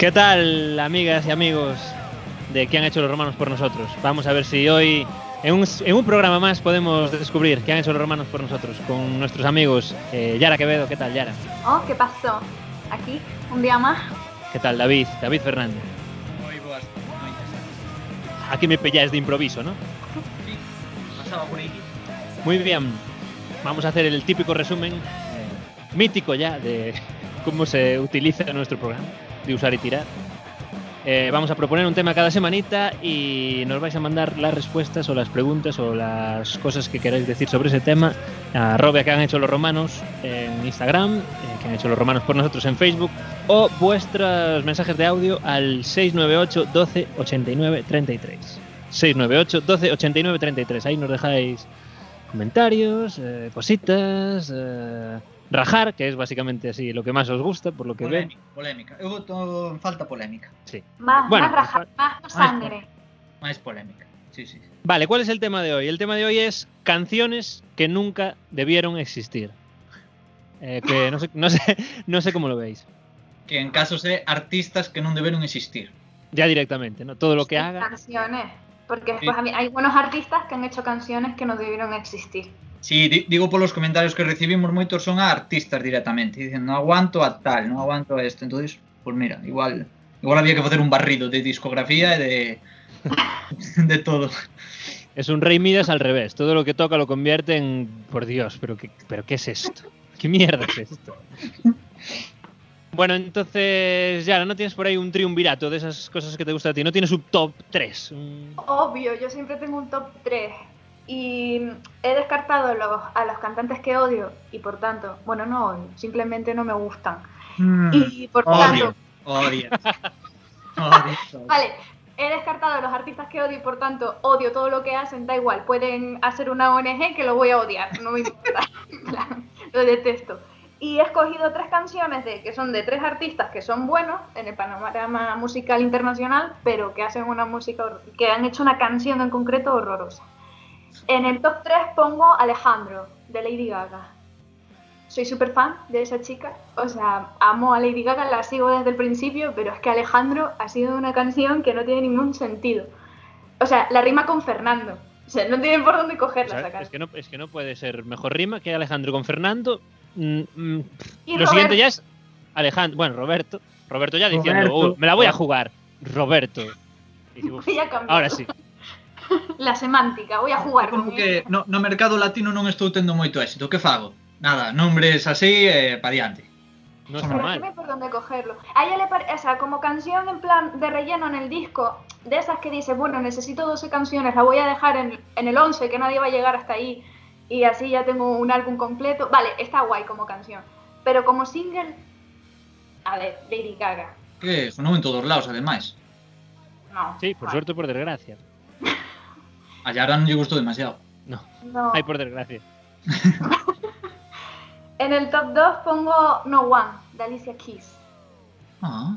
¿Qué tal, amigas y amigos de qué han hecho los romanos por nosotros? Vamos a ver si hoy, en un, en un programa más, podemos descubrir qué han hecho los romanos por nosotros con nuestros amigos eh, Yara Quevedo. ¿Qué tal, Yara? Oh, ¿qué pasó? Aquí, un día más. ¿Qué tal, David? David Fernández. Moi boas noites. Aquí me pilláis de improviso, ¿no? Sí, pasaba por aí. Muy bien. Vamos a hacer el típico resumen, eh, mítico ya, de cómo se utiliza nuestro programa, de usar y tirar. Eh, vamos a proponer un tema cada semanita y nos vais a mandar las respuestas o las preguntas o las cosas que queráis decir sobre ese tema a arroba que han hecho los romanos en Instagram, eh, que han hecho los romanos por nosotros en Facebook o vuestros mensajes de audio al 698 12 89 33. 698 12 89 33. Ahí nos dejáis comentarios, eh, cositas, eh, rajar, que es básicamente así lo que más os gusta, por lo que veo. Polémica, polémica. Eu voto en falta polémica. Sí. Más, Bueno, más raja, más sangre. Máis polémica. Sí, sí. Vale, ¿cuál es el tema de hoy? El tema de hoy es canciones que nunca debieron existir. Eh, que no sé, no, sé, no sé cómo lo veis. Que en casos de artistas que non deberon existir. Ya directamente, ¿no? Todo lo que haga. Canciones. Porque después a mí- hay buenos artistas que han hecho canciones que no debieron existir. Sí, di- digo polos comentarios que recibimos moitos son a artistas directamente. Dicen, non aguanto a tal, non aguanto a este. Entonces, pues mira, igual igual había que facer un barrido de discografía e de de todo. Es un rey Midas al revés. Todo lo que toca lo convierte en. Por Dios, pero qué, pero ¿qué es esto? ¿Qué mierda es esto? Bueno, entonces, ya, ¿no tienes por ahí un triunvirato de esas cosas que te gusta a ti? ¿No tienes un top 3? Un- Obvio, yo siempre tengo un top 3. Y he descartado los, a los cantantes que odio y por tanto, bueno, no odio, simplemente no me gustan. Y por tanto, odio. Odio. Vale, he descartado a los artistas que odio y por tanto odio todo lo que hacen, da igual, pueden hacer una ONG que lo voy a odiar, no me importa, lo detesto. Y he escogido tres canciones de, que son de tres artistas que son buenos en el panorama musical internacional, pero que hacen una música, que han hecho una canción en concreto horrorosa. En el top 3 pongo Alejandro, de Lady Gaga. Soy súper fan de esa chica, o sea, amo a Lady Gaga, la sigo desde el principio, pero es que Alejandro ha sido una canción que no tiene ningún sentido. O sea, la rima con Fernando. O sea, no tienen por dónde cogerla esa es, canción. que no, es que no puede ser mejor rima que Alejandro con Fernando. Mm, mm, Y lo siguiente Roberto- ya es Alejandro. Bueno, Roberto. Roberto ya diciendo, Roberto. "Oh, me la voy a jugar. Roberto. Y digo, Voy a cambiar ahora sí. la semántica, voy a jugar Como con que no, no mercado latino non estou tendo moito éxito. Que fago? Nada, nombres así eh, pa diante. No es normal. por dónde cogerlo. A ella le parece, o sea, como canción en plan de relleno en el disco, de esas que dice, bueno, necesito 12 canciones, la voy a dejar en, en el 11, que nadie va a llegar hasta ahí, y así ya tengo un álbum completo. Vale, está guay como canción. Pero como single, a ver, Lady Gaga. Que sonou en todos lados, ademais. No. Sí, por Vale. suerte o por desgracia. A Yara non lle gustou demasiado. No, No. ay, por desgracia. En el top 2 pongo No One, de Alicia Keys. Ah,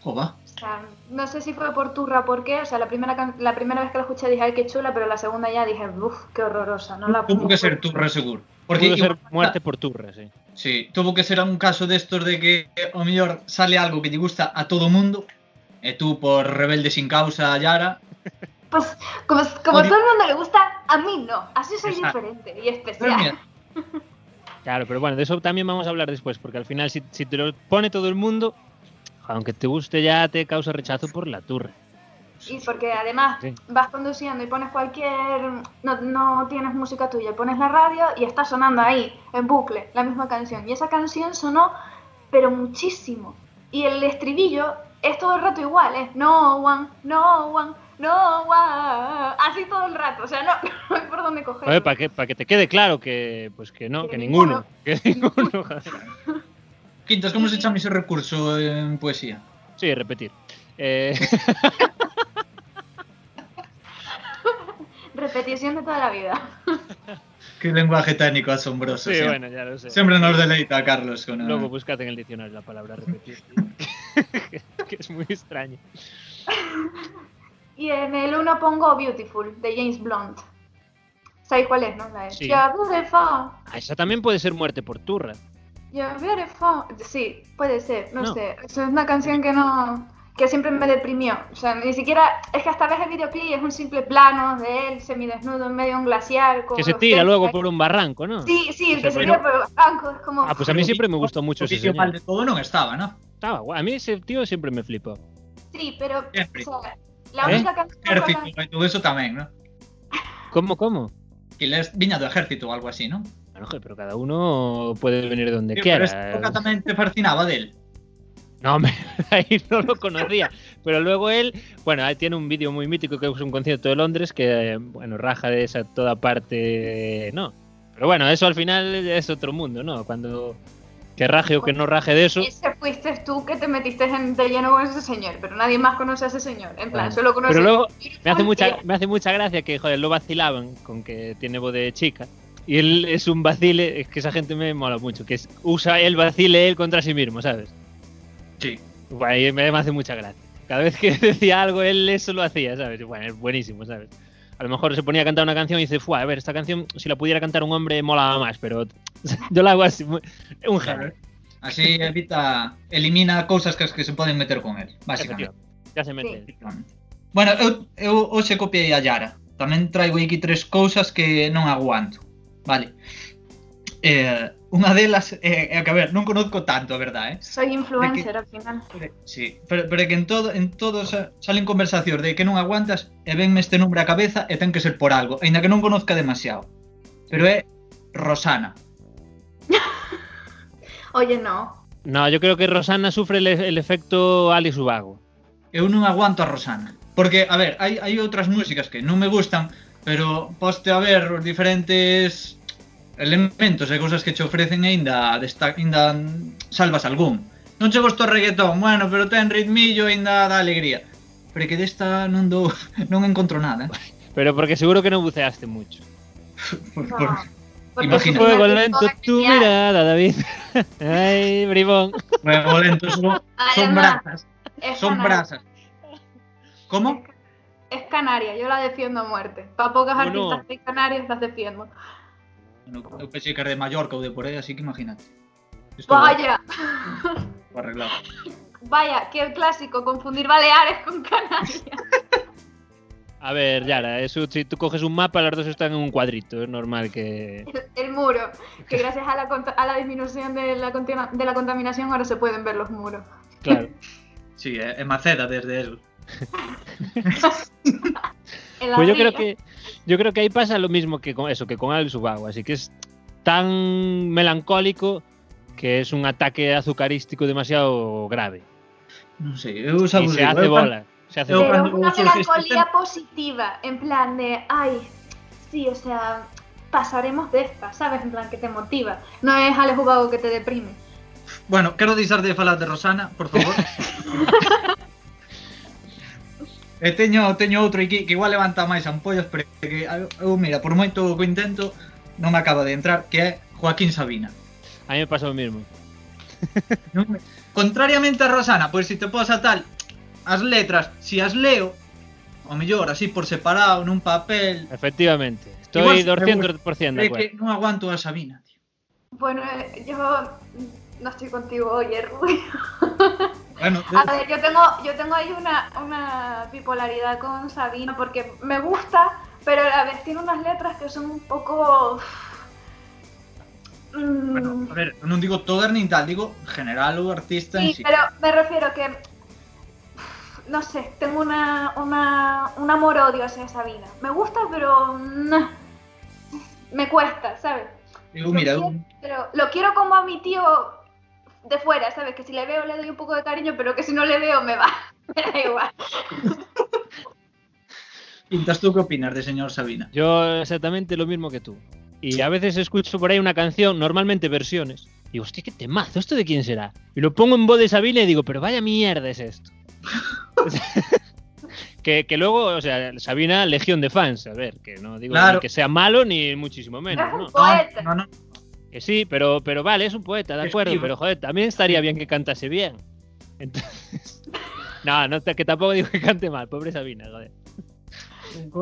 jova. O sea, no sé si fue por turra por qué. O sea, la primera, la primera vez que la escuché dije, ay, qué chula, pero la segunda ya dije, uff, qué horrorosa. No la Tuvo que ser turra seguro. Porque Pudo ser muerte por turra, sí. Sí, tuvo que ser un caso destos de que o mellor sale algo que lle gusta a todo mundo e tú por rebelde sin causa Yara Pues como, como todo el mundo le gusta, a mí no. Así soy Exacto. diferente y especial. Claro, pero bueno, de eso también vamos a hablar después, porque al final, si, si te lo pone todo el mundo, aunque te guste, ya te causa rechazo por la turra. Y porque además Sí. vas conduciendo y pones cualquier. No, no tienes música tuya, pones la radio y está sonando ahí, en bucle, la misma canción. Y esa canción sonó, pero muchísimo. Y el estribillo es todo el rato igual, es no one, no one. No, guau, así todo el rato, o sea, no, no hay por dónde coger. Oye, para que, para que te quede claro que, pues que no, Que que ninguno. ninguno. Que ninguno. Quintas, ¿cómo se llama ese recurso en poesía? Sí, repetir. Eh, Repetición de toda la vida. Qué lenguaje técnico asombroso. sí, siempre. bueno, ya lo sé. Siempre nos deleita Carlos con Luego buscad en el diccionario la palabra repetir. que, que es muy extraño. Y en el uno pongo Beautiful, de James Blunt. ¿Sabéis cuál es, no? La de Sí. You're beautiful, Ah, esa también puede ser muerte por turra. you're beautiful. Sí, puede ser, no, No. sé. Es una canción que no... que siempre me deprimió. O sea, ni siquiera... Es que hasta ves el videoclip y es un simple plano de él semidesnudo en medio de un glaciar. Con Que se tira luego por un barranco, ¿no? Sí, sí, O sea, que se tira por el banco. Es como... Ah, pues a mí siempre me gustó mucho ese señor. mal de todo no estaba, ¿no? Estaba. A mí ese tío siempre me flipó. Sí, pero... Siempre. O sea, la ¿Eh? única canción... la- Ejército y todo eso tamén, ¿no? ¿Cómo, cómo? Que les viña do ejército ou algo así, ¿no? Bueno, pero cada uno puede venir de donde quiera. Pero esta época tamén te fascinaba del. No, hombre, ahí no lo conocía. Pero luego él, bueno, ahí tiene un vídeo muy mítico que es un concierto de Londres que, eh, bueno, raja de esa toda parte, no. Pero bueno, eso al final es otro mundo, ¿no? Cuando que raje o que no raje de eso. Ese fuiste tú que te metiste en, de lleno con ese señor, pero nadie más conoce a ese señor. En plan, Bueno, solo conoce. Pero luego me hace mucha, me hace mucha gracia que, joder, lo vacilaban con que tiene voz de chica. Y él es un vacile, es que esa gente me mola mucho, que es- usa el vacile él contra sí mismo, ¿sabes? Sí. Bueno, y me, me hace mucha gracia. Cada vez que decía algo, él eso lo hacía, ¿sabes? Bueno, es buenísimo, ¿sabes? A lo mejor se ponía a cantar una canción y dice, Fua, a ver, esta canción, si la pudiera cantar un hombre, molaba más, pero yo la hago así, un genio. Así evita, elimina cousas que, que se poden meter con él, básicamente. Efectivamente. Ya se mete. Bueno, eu, eu hoxe copiei a Yara. Tamén traigo aquí tres cousas que non aguanto. Vale. Eh, unha delas é, é que, a ver, non conozco tanto, a verdade, eh? Soy influencer al final. Sí, pero, pero que en todo en todos eh, salen conversacións de que non aguantas e venme este nombre á cabeza e ten que ser por algo, aínda que non conozca demasiado. Pero é Rosana. Oye, no. No, yo creo que Rosana sufre el, el efecto Alex Ubago. Eu non aguanto a Rosana. Porque, a ver, hai, hai outras músicas que non me gustan, pero poste a ver os diferentes elementos e cousas que che ofrecen e ainda, desta, ainda salvas algún. Non che gostou o reggaetón, bueno, pero ten ritmillo e ainda dá alegría. Pero que desta non dou, non encontro nada. eh. Pero porque seguro que no buceaste mucho. Por, por, Porque Imagina. Fuego lento tu mirada, David. Ay, bribón. Fuego lento, son, son brasas. Es Son canaria. brasas. ¿Cómo? Es canaria, yo la defiendo a muerte. Para pocas Bueno. artistas de Canarias las defiendo. Bueno, eu pensei que era de Mallorca ou de por aí, así que imagínate. Estou Vaya, arreglado. vaya, qué clásico, confundir Baleares con Canarias. A ver, Yara, eso si tú coges un mapa, las dos están en un cuadrito. Es normal que. El, el muro, que gracias a la, a la disminución de la, de la contaminación ahora se pueden ver los muros. Claro. Sí, é, é Maceda desde eso. En Pues yo creo que. Yo creo que ahí pasa lo mismo que con eso, que con Alex Ubago. Así que es tan melancólico que es un ataque azucarístico demasiado grave. Non sei, eu xa vos se digo, hace eu bola. Se hace eu bola. Pero el melancolía sistema- positiva, en plan de, ay, sí, o sea, pasaremos de esta, ¿sabes? En plan que te motiva. No es Alex Ubago que te deprime. Bueno, quero deixar de falar de Rosana, por favor. E teño, teño outro aquí que igual levanta máis ampollas, pero que eu, mira, por moito que intento, non me acaba de entrar, que é Joaquín Sabina. A mí me pasa o mesmo. non me... Contrariamente a Rosana, pois se te posa tal, as letras, se si as leo, o mellor así por separado nun papel. Efectivamente. Estoy igual, 200% de acuerdo. Que non aguanto a Sabina, tío. Bueno, eh, yo no estoy contigo hoy, Rubio. Bueno, A ver, yo tengo, yo tengo ahí una, una bipolaridad con Sabina porque me gusta, pero a vez tiene unas letras que son un poco... mm, bueno, a ver, non digo todas nin tal, digo general o artista en Sí, sí. pero me refiero que. No sé, tengo una, una, un amor-odio hacia Sabina. Me gusta, pero. me cuesta, ¿sabes? Eu, mira, eu, Pero lo quiero como a mi tío de fuera, ¿sabes? Que si le veo le doy un poco de cariño, pero que si no le veo me va. Me da igual. Quintas, ¿tú qué opinas de señor Sabina? Yo exactamente lo mismo que tú. Y a veces escucho por ahí una canción, normalmente versiones. Y digo, hostia, qué temazo, ¿esto de quién será? Y lo pongo en voz de Sabina y digo, pero vaya mierda es esto. que, que luego, o sea, Sabina, legión de fans, a ver, que no digo Claro. que sea malo ni muchísimo menos. No, no, Que sí, pero, pero vale, es un poeta, de acuerdo, pero joder, también estaría bien que cantase bien. Entonces, no, no, que tampoco digo que cante mal, pobre Sabina, joder.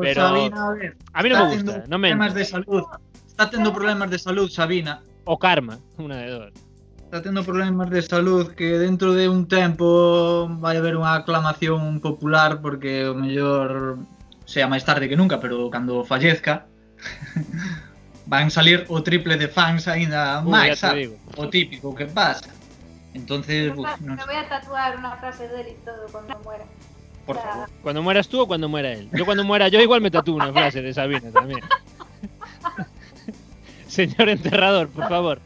Pero- Sabina, a ver, A mí no me gusta, no me problemas de salud. Está tendo problemas de salud, Sabina. O Karma, una de dos. Está tendo problemas de salud que dentro de un tempo vai haber unha aclamación popular porque o mellor sea máis tarde que nunca, pero cando fallezca van salir o triple de fans aínda Uy, máis, ya digo. O típico que pasa. Entonces, uf, non Me voy a tatuar una frase de él y todo cuando muera. por O sea, favor. Cuando mueras tú o cuando muera él. Yo cuando muera yo igual me tatúo una frase de Sabina también. Señor enterrador, por favor.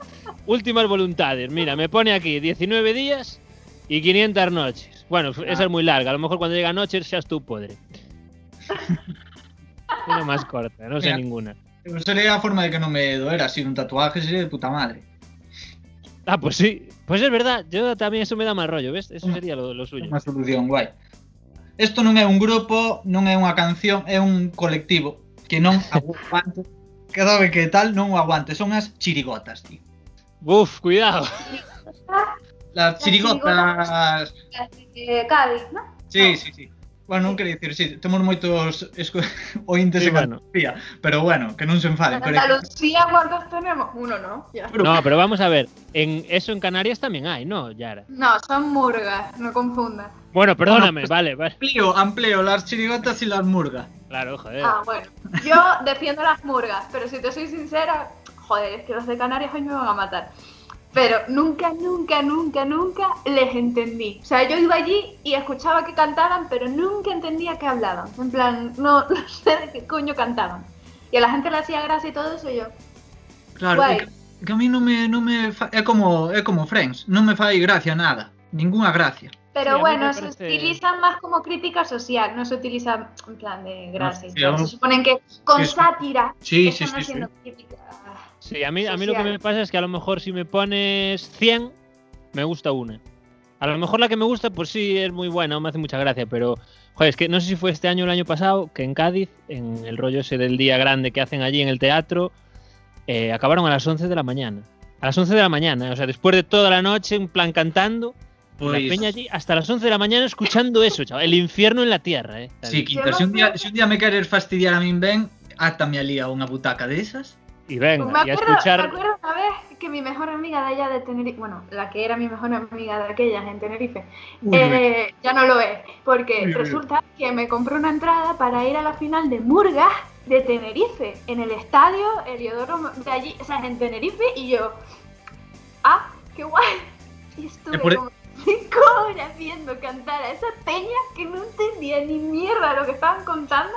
Últimas voluntades. Mira, me pone aquí 19 días y 500 noches. Bueno, esa es muy larga. A lo mejor cuando llega noches seas tú podre. Una más corta, no sé Mira. ninguna. Sería a forma de que non me doera, así un tatuaje sería de puta madre. Ah, pues sí. Pues es verdad. Yo también eso me da más rollo, ¿ves? Eso sería lo, suyo. unha solución guai. Isto non é un grupo, non é unha canción, é un colectivo que non aguante. Cada vez que tal non o aguante, son as chirigotas, tío. Uf, cuidado. Las chirigotas... las de Cádiz, ¿no? Sí, sí, sí. Bueno, non quería dicir, sí, temos moitos esco... ointes Sí, en bueno. Andalucía, pero bueno, que non se enfaden. En Pero... Andalucía, ¿cuántos tenemos? Uno, ¿no? Ya. Pero- No, pero vamos a ver. En eso en Canarias también hay, ¿no, Yara? No, son murgas, no confundas. Bueno, perdóname, pues- vale, vale. Amplio, amplio, las chirigotas y las murgas. Claro, joder. Ah, bueno. Yo defiendo las murgas, pero si te soy sincera, joder, es que los de Canarias hoy me van a matar. Pero nunca, nunca, nunca, nunca les entendí. O sea, yo iba allí y escuchaba que cantaban, pero nunca entendía qué hablaban. En plan, no, no sé de qué coño cantaban. Y a la gente le hacía gracia y todo eso, y yo. Claro, que, que a mí non me, non me fa... é como é como Friends, non me fai gracia nada, ninguna gracia. Pero Sí, bueno, se utilizan más como crítica social, no se utiliza en plan de gracia. sí, vamos. se suponen que con es- sátira Sí, sí, están sí, sí. haciendo crítica. Sí, a mí, a mí lo que me pasa es que a lo mejor si me pones 100, me gusta una. A lo mejor la que me gusta, pues sí, es muy buena, me hace mucha gracia, pero, joder, es que no sé si fue este año o el año pasado, que en Cádiz, en el rollo ese del día grande que hacen allí en el teatro, eh, acabaron a las 11 de la mañana. A las 11 de la mañana, o sea, después de toda la noche, en plan cantando, la peña allí hasta las 11 de la mañana escuchando eso, chaval. El infierno en la tierra, eh. Sí, Quinta, se un día, se un día me queres fastidiar a min ben, átame ali a unha butaca desas. Y Pues venga, me, y a acuerdo, escuchar. me acuerdo una vez que mi mejor amiga de allá de Tenerife, bueno, la que era mi mejor amiga de aquellas en Tenerife, Uy, eh, ya no lo es, porque Uy, resulta que me compró una entrada para ir a la final de Murgas de Tenerife, en el estadio Heliodoro de allí, o sea, en Tenerife, y yo, ah, qué guay. Y estuve por e- como cinco horas viendo cantar a esa peña que no entendía ni mierda lo que estaban contando.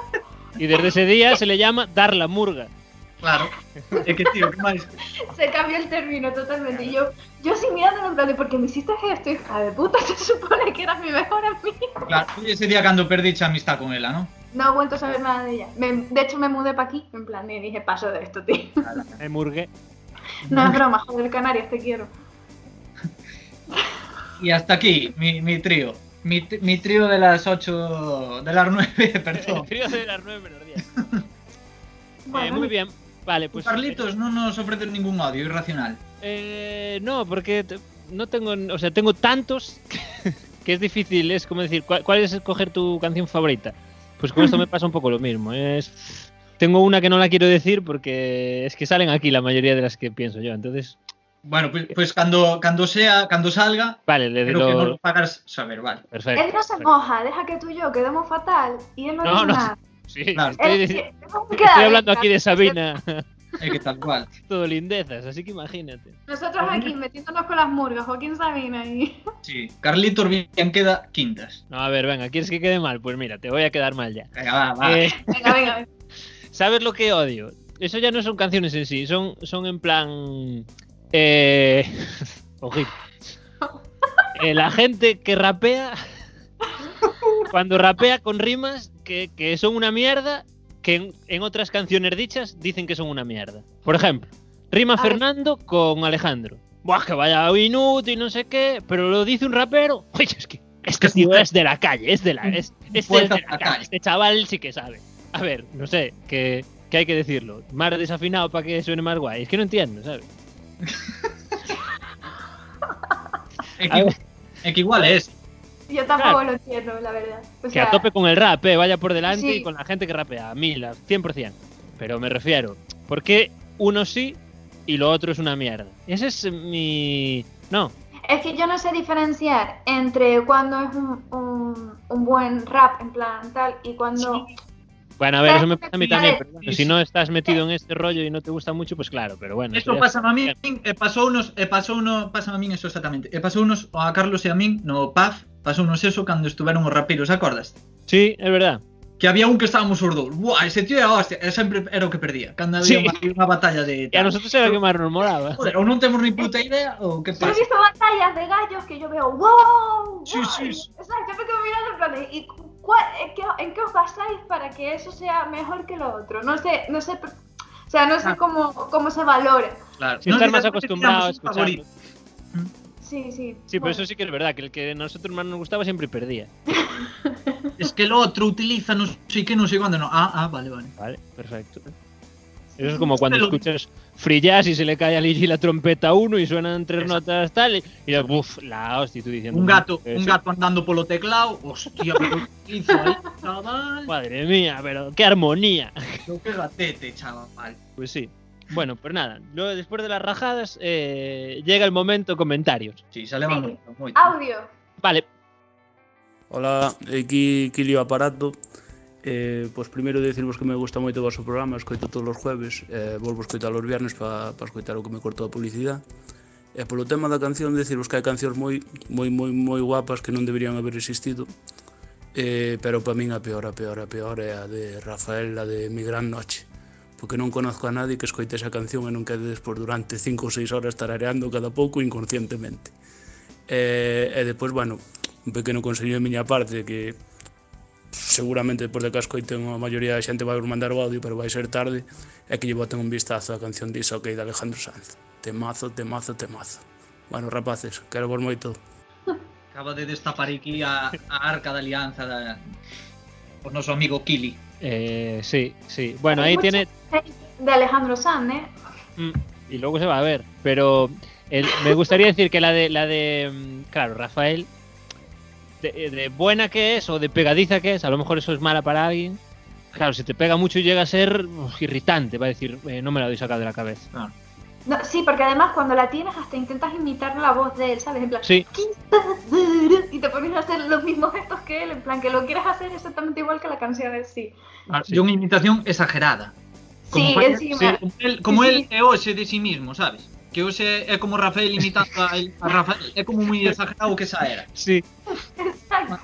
Y desde ese día se le llama dar la murga. Claro. É que, tío, que máis? Se cambió el término totalmente. Y yo, yo sin mirándolo en plan de, porque me hiciste esto, hija de puta, se supone que eras mi mejor amiga. Claro, foi ese día cando perdiche a amistad con ela, non? No he vuelto a saber nada de ella. Me- de hecho, me mudé para aquí, en plan, y dije, paso de esto, tío. Me murgué. No es broma, joder, Canarias, te quiero. Y hasta aquí, mi, mi trío. Mi, mi trío de las 8, de las 9, perdón. El trío de las 9 menos 10. Eh, Bueno, muy bien. Vale, pues. Carlitos no nos ofrece ningún odio irracional. eh, no, porque no tengo. O sea, tengo tantos que es difícil. Es como decir, ¿cuál, cuál es escoger tu canción favorita? Pues con esto me pasa un poco lo mismo. Es. Tengo una que no la quiero decir porque es que salen aquí la mayoría de las que pienso yo. Entonces, Bueno, pues, pues cuando, cuando sea, cuando salga, vale, le creo digo. que no lo pagas saber, vale. Perfecto. él no se perfecto. moja, deja que tú y yo quedemos fatal y él no, No, dice no. nada. Sí, Claro. estoy, hablando aquí de Sabina. Es que tal cual. Todo lindezas, así que imagínate. Nosotros aquí metiéndonos con las murgas, Joaquín Sabina y... Sí. Carlitos bien queda quintas. No, a ver, venga, ¿quieres que quede mal? Pues mira, te voy a quedar mal ya. Venga, va, va. Eh, Venga, venga, venga. ¿Sabes lo que odio? Eso ya no son canciones en sí, son, son en plan. Eh. Ojito. Eh, la gente que rapea. Cuando rapea con rimas que, que son una mierda que en, en otras canciones dichas dicen que son una mierda. Por ejemplo, rima. Fernando con Alejandro. Buah, que vaya inútil, no sé qué, pero lo dice un rapero. Oye, es que este Es tío es de la calle, es de la. Es, este de la calle. Este chaval sí que sabe. A ver, no sé, que, que hay que decirlo. Más desafinado para que suene más guay. Es que no entiendo, ¿sabes? Es que, es que igual es. Yo tampoco Claro. lo entiendo, la verdad. O Que sea, a tope con el rap, eh, vaya por delante Sí. y con la gente que rapea, a mil, a 100%. Pero me refiero, ¿por qué uno sí y lo otro es una mierda? Ese es mi... No, Es que yo no sé diferenciar entre cuando es un, un, un buen rap, en plan tal, y cuando... bueno, a ver, eso me pasa a mí también, pero bueno, si no estás metido en este rollo y no te gusta mucho, pues claro, pero bueno. Eso pasa a mí, e pasou unos, e pasou uno, pasa a min eso exactamente. E pasou unos a Carlos e a min no PAF, pasou unos eso cando estuveron os rapiros, acordas? Sí, es verdad. Que había un que estábamos os dous. Buah, ese tío era hostia, e sempre era o que perdía. Cando Sí. había unha, unha batalla de Y a nosotros era lo que más nos molaba. Joder, ou non temos ni puta idea ou que Yo he pasa. visto batallas de gallos que yo veo, wow, Sí, wow", sí, sí. Exacto, yo me quedo mirando en plan de, ¿y cuál- en, qué, en qué os basáis para que eso sea mejor que lo otro? No sé, no sé, o sea, no sé Ah. cómo, cómo se valora. Claro. Si estar más acostumbrado a escucharlo. Sí, sí. Sí, pero bueno. eso sí que es verdad, que el que a nosotros más nos gustaba siempre perdía. Es que el otro utiliza no sé qué, no sé cuándo, no. Ah, ah, vale, vale. Vale, perfecto. Eso es como cuando Pero- escuchas free jazz y se le cae a Ligi la trompeta a uno y suenan tres Exacto. notas tal y, uff, la hostia, tú diciendo Un gato, "Eso, un gato andando polo teclado, hostia, pero ¿qué hizo ahí, chaval? Madre mía, pero qué armonía. Yo qué gatete, chaval. Pues sí. Bueno, pues nada, luego, después de las rajadas eh, llega el momento comentarios. Sí, sale sí. Mal, muy Audio. Vale. Hola, eh, aquí Kilio Aparato. Eh, pois pues primeiro decirvos que me gusta moito o vosso programa, escoito todos os jueves, eh, volvo escoitar os viernes para pa escoitar o que me cortou a publicidade. E polo tema da canción, decirvos que hai cancións moi moi moi moi guapas que non deberían haber existido. Eh, pero para min a peor, a peor, a peor é a de Rafael, a de Mi Gran Noche porque non conozco a nadie que escoite esa canción e non quede despois durante 5 ou 6 horas tarareando cada pouco inconscientemente. E, e depois, bueno, un pequeno consello de miña parte que seguramente depois de que a escoiten a maioría da xente vai mandar o audio, pero vai ser tarde, é que lle boten un vistazo á canción diso que de Alejandro Sanz. Temazo, temazo, temazo. Bueno, rapaces, quero vos moito. Acaba de destapar aquí a, a arca da alianza da, o noso amigo Kili. Eh, sí, sí. Bueno, Hay ahí tiene... De Alejandro Sanz, ¿eh? Mm, y luego se va a ver. Pero el- me gustaría decir que la de, la de mm, claro, Rafael, de, de buena que es o de pegadiza que es, a lo mejor eso es mala para alguien. Claro, si te pega mucho llega a ser uf, irritante, va a decir, eh, no me la doy sacado de la cabeza. No, sí, porque además cuando la tienes hasta intentas imitar la voz de él, ¿sabes? En plan, Sí, y te pones a hacer los mismos gestos que él, en plan que lo quieres hacer exactamente igual que la canción en sí. Ah, Sí. De unha imitación exagerada. Sí, fue- encima. sí, como él, como Sí, él sí. é hoxe de sí mismo, sabes? Que hoxe é como Rafael imitando a, a Rafael. É como moi exagerado que esa era. sí. Exacto.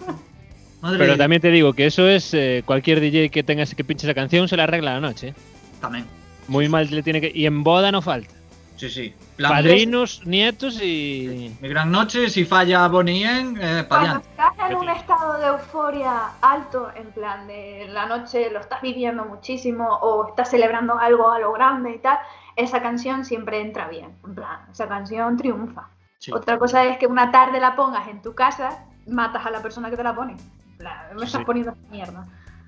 Madre Pero de- también te digo que eso es eh, cualquier DJ que tenga que pinche esa canción se la arregla a la noche. ¿eh? Tamén. Muy mal le tiene que. Y en boda no falta. Sí, sí. Plan, Padrinos, nietos y. Mi gran noche, si falla Bonnie Yen, eh, Cuando estás en un estado de euforia alto, en plan de la noche lo estás viviendo muchísimo o estás celebrando algo a lo grande y tal, esa canción siempre entra bien. En plan, esa canción triunfa. Sí. Otra cosa es que una tarde la pongas en tu casa, matas a la persona que te la pone. Plan, me estás Sí. poniendo mierda.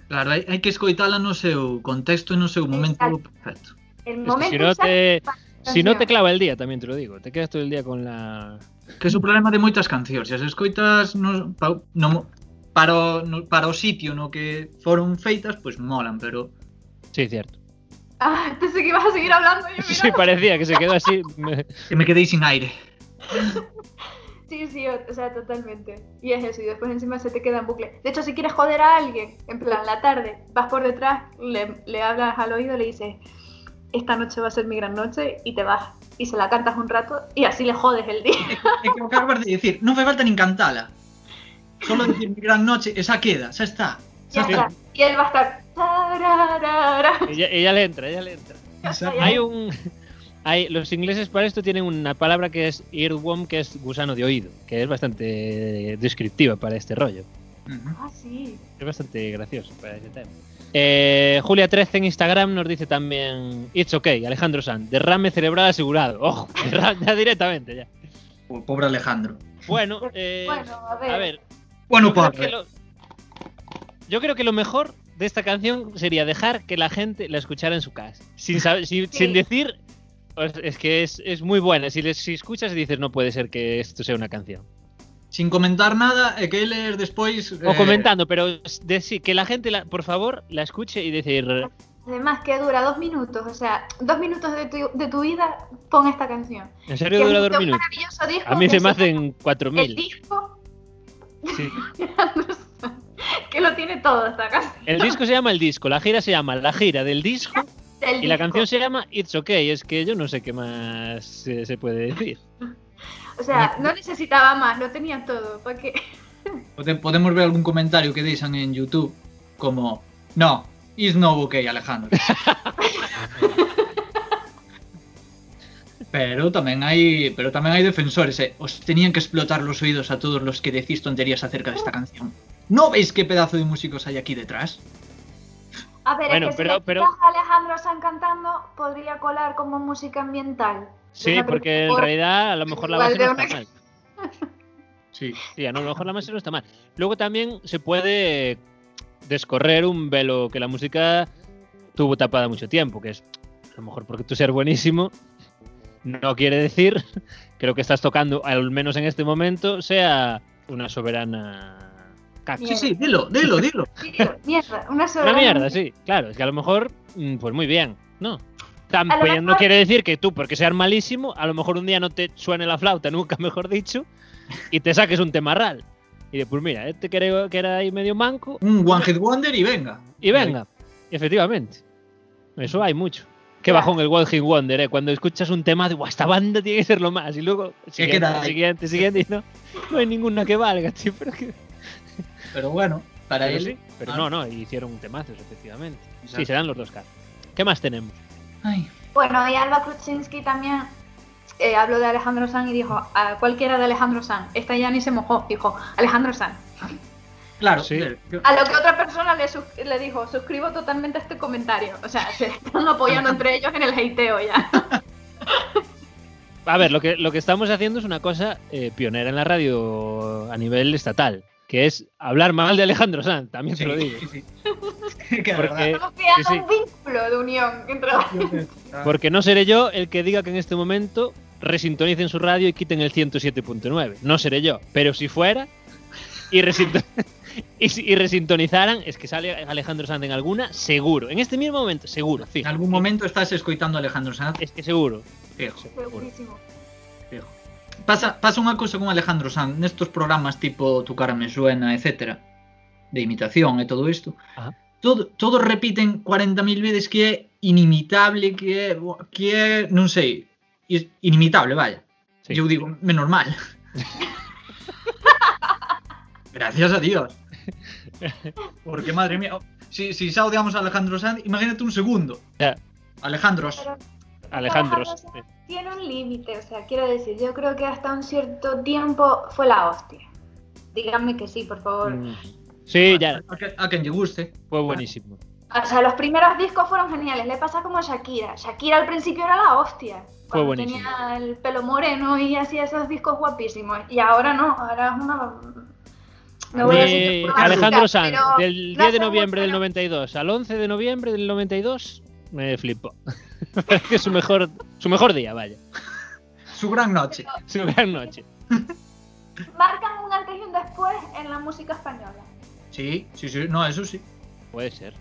Claro, hai, hai que escoitala no seu contexto e no seu momento Exacto. perfecto. El Es que momento si no exacto te. la Si no te clava el día, también te lo digo. Te quedas todo el día con la. Que é o problema de moitas cancións. Se as escoitas no, pa, no, para, o, no, para o sitio no que foron feitas, pois molan, pero Sí, cierto. Ah, pensé que ibas a seguir hablando. y Sí, parecía que se quedó así. Me- que me quedei sin aire. Sí, sí, o, o sea, totalmente. Y es eso, y después encima se te queda en bucle. De hecho, si quieres joder a alguien, en plan, la tarde, vas por detrás, le, le hablas al oído, le dices, esta noche va a ser mi gran noche, y te vas. Y se la cantas un rato, y así le jodes el día. É que acabas de dicir, non fai falta nin cantala. Solo decir mi gran noche, esa queda, xa está. Ya está. Y él va a estar... ella, ella le entra, ella le entra. Exacto. Hay un. Hay, los ingleses para esto tienen una palabra que es earworm, que es gusano de oído, que es bastante descriptiva para este rollo. Ah, sí. Es bastante gracioso para ese tema. Eh, Julia 13 en Instagram nos dice también It's okay, Alejandro San, derrame cerebral asegurado. Ojo, ya directamente ya. Po- Pobre Alejandro. Bueno, eh, Bueno, a ver. a ver, Bueno, yo creo, pobre. que lo, yo creo que lo mejor de esta canción sería dejar que la gente la escuchara en su casa. Sin, saber- sin, sin decir. pues, es que es, es muy buena. Si, les- si escuchas y dices, no puede ser que esto sea una canción. Sin comentar nada, e que leer despois... O eh, comentando, pero de, sí, que la gente, la, por favor, la escuche y decir. Además que dura dos minutos, o sea, dos minutos de tu, de tu vida, pon esta canción. ¿En serio Que dura dos minutos? A mí se me hacen El 4.000. disco Sí. que lo tiene todo esta canción. El disco se llama El Disco, la gira se llama La Gira del Disco El y la canción se llama It's Okay. Es que yo no sé qué más eh, se puede decir. O sea, no necesitaba más, lo tenía todo. ¿Para qué? Pode- Podemos ver algún comentario que deixan en YouTube como No, is no okay, Alejandro. pero tamén hai, pero tamén hai defensores, eh. Os tenían que explotar los oídos a todos los que decís tonterías acerca de esta canción. ¿No veis qué pedazo de músicos hay aquí detrás? A ver, Bueno, es que pero- si pero- Alejandro San cantando, podría colar como música ambiental. Sí, Una porque en realidad a lo mejor la base no está una- mal. Sí. Sí, a lo mejor la base no está mal. Luego también se puede descorrer un velo que la música tuvo tapada mucho tiempo, que es a lo mejor porque tú seas buenísimo, no quiere decir que lo que estás tocando, al menos en este momento, sea una soberana caca. Sí, sí, dilo, dilo, dilo. Mierda, una Una sola. mierda, sí, claro. Es que a lo mejor, mm, pues muy bien, ¿no? Tampoco no quiere decir que tú, porque seas malísimo, a lo mejor un día no te suene la flauta, nunca mejor dicho, y te saques un temarral. Y de, pues mira, este creo que era ahí medio manco, Un One Hit Wonder y venga. y venga. Efectivamente. Eso hay mucho. Qué Claro. bajón el One Hit Wonder, ¿eh? Cuando escuchas un tema de, "Buah, esta banda tiene que ser lo más, y luego, siguiente, queda siguiente, siguiente, y no, no hay ninguna que valga, tío, pero que... Pero bueno, para Pero él. sí, pero Ah. no, no, hicieron un temazo, efectivamente. Sí, Exacto. se dan los dos casos. ¿Qué más tenemos? Ay, Bueno, y Alba Kruczynski también eh, habló de Alejandro San y dijo a cualquiera de Alejandro San. Esta ya ni se mojó, dijo Alejandro San. claro. Sí. A lo que otra persona le, sus- le dijo, suscribo totalmente a este comentario. O sea, se están apoyando entre ellos en el hateo ya. A ver, lo que, lo que estamos haciendo es una cosa eh, pionera en la radio a nivel estatal, que es hablar mal de Alejandro Sanz, también sí, te lo digo. sí, sí. Que Porque- un vínculo de unión entre Porque no seré yo el que diga que en este momento resintonicen su radio y quiten el 107.9. No seré yo. Pero si fuera y, resinto- y, si- y resintonizaran, es que sale Alejandro Sanz en alguna, seguro. En este mismo momento, seguro. En algún momento estás escoitando a Alejandro Sanz. Es que seguro. Fijo, Segurísimo. Pasa, pasa unha cousa con Alejandro Sanz nestos programas tipo Tu cara me suena, etcétera, de imitación e todo isto. Ajá. Todo, todos repiten 40.000 veces que é inimitable, que é, que é non sei, inimitable, vaya. Sí. Eu digo, menos mal. Gracias a Dios. Porque, madre mía, si, si xa odiamos a Alejandro Sanz, imagínate un segundo. Ya. Alejandros. Alejandro. Sanz tiene un límite, o sea, quiero decir, yo creo que hasta un cierto tiempo fue la hostia. Díganme que sí, por favor. Mm. Sí, ya. A, quien lle guste. Fue buenísimo. O sea, los primeros discos fueron geniales. Le pasa como a Shakira. Shakira al principio era la hostia. Fue buenísimo. tenía el pelo moreno y hacía esos discos guapísimos. Y ahora no, ahora es una. No voy a decir Eh, Alejandro Sanz, del no 10 de noviembre del no- 92 al 11 de noviembre del 92, me flipó. es que es su mejor, su mejor día, vaya. Su gran noche. Su gran noche. Marcan un antes y un después en la música española. Sí, sí, sí, no, eso sí. Puede ser.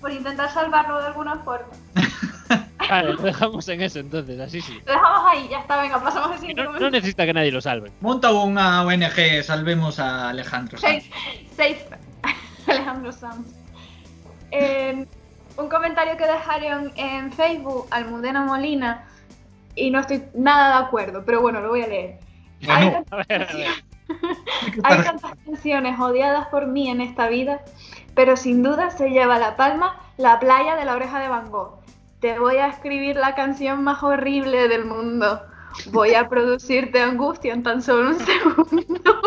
Por intentar salvarlo de alguna forma. Vale, lo dejamos en eso entonces, así sí. Lo dejamos ahí, ya está, venga, pasamos al siguiente No, no necesita que nadie lo salve. Monta unha ONG, salvemos a Alejandro Sanz. Safe, safe. Alejandro Sanz. Eh, un comentario que dejaron en Facebook, Almudena Molina, y no estoy nada de acuerdo, pero bueno, lo voy a leer. Hay, Bueno, A ver, a ver. hay tantas canciones odiadas por mí en esta vida, pero sin duda se lleva la palma La playa de la oreja de Van Gogh. Te voy a escribir la canción más horrible del mundo. Voy a producirte angustia en tan solo un segundo.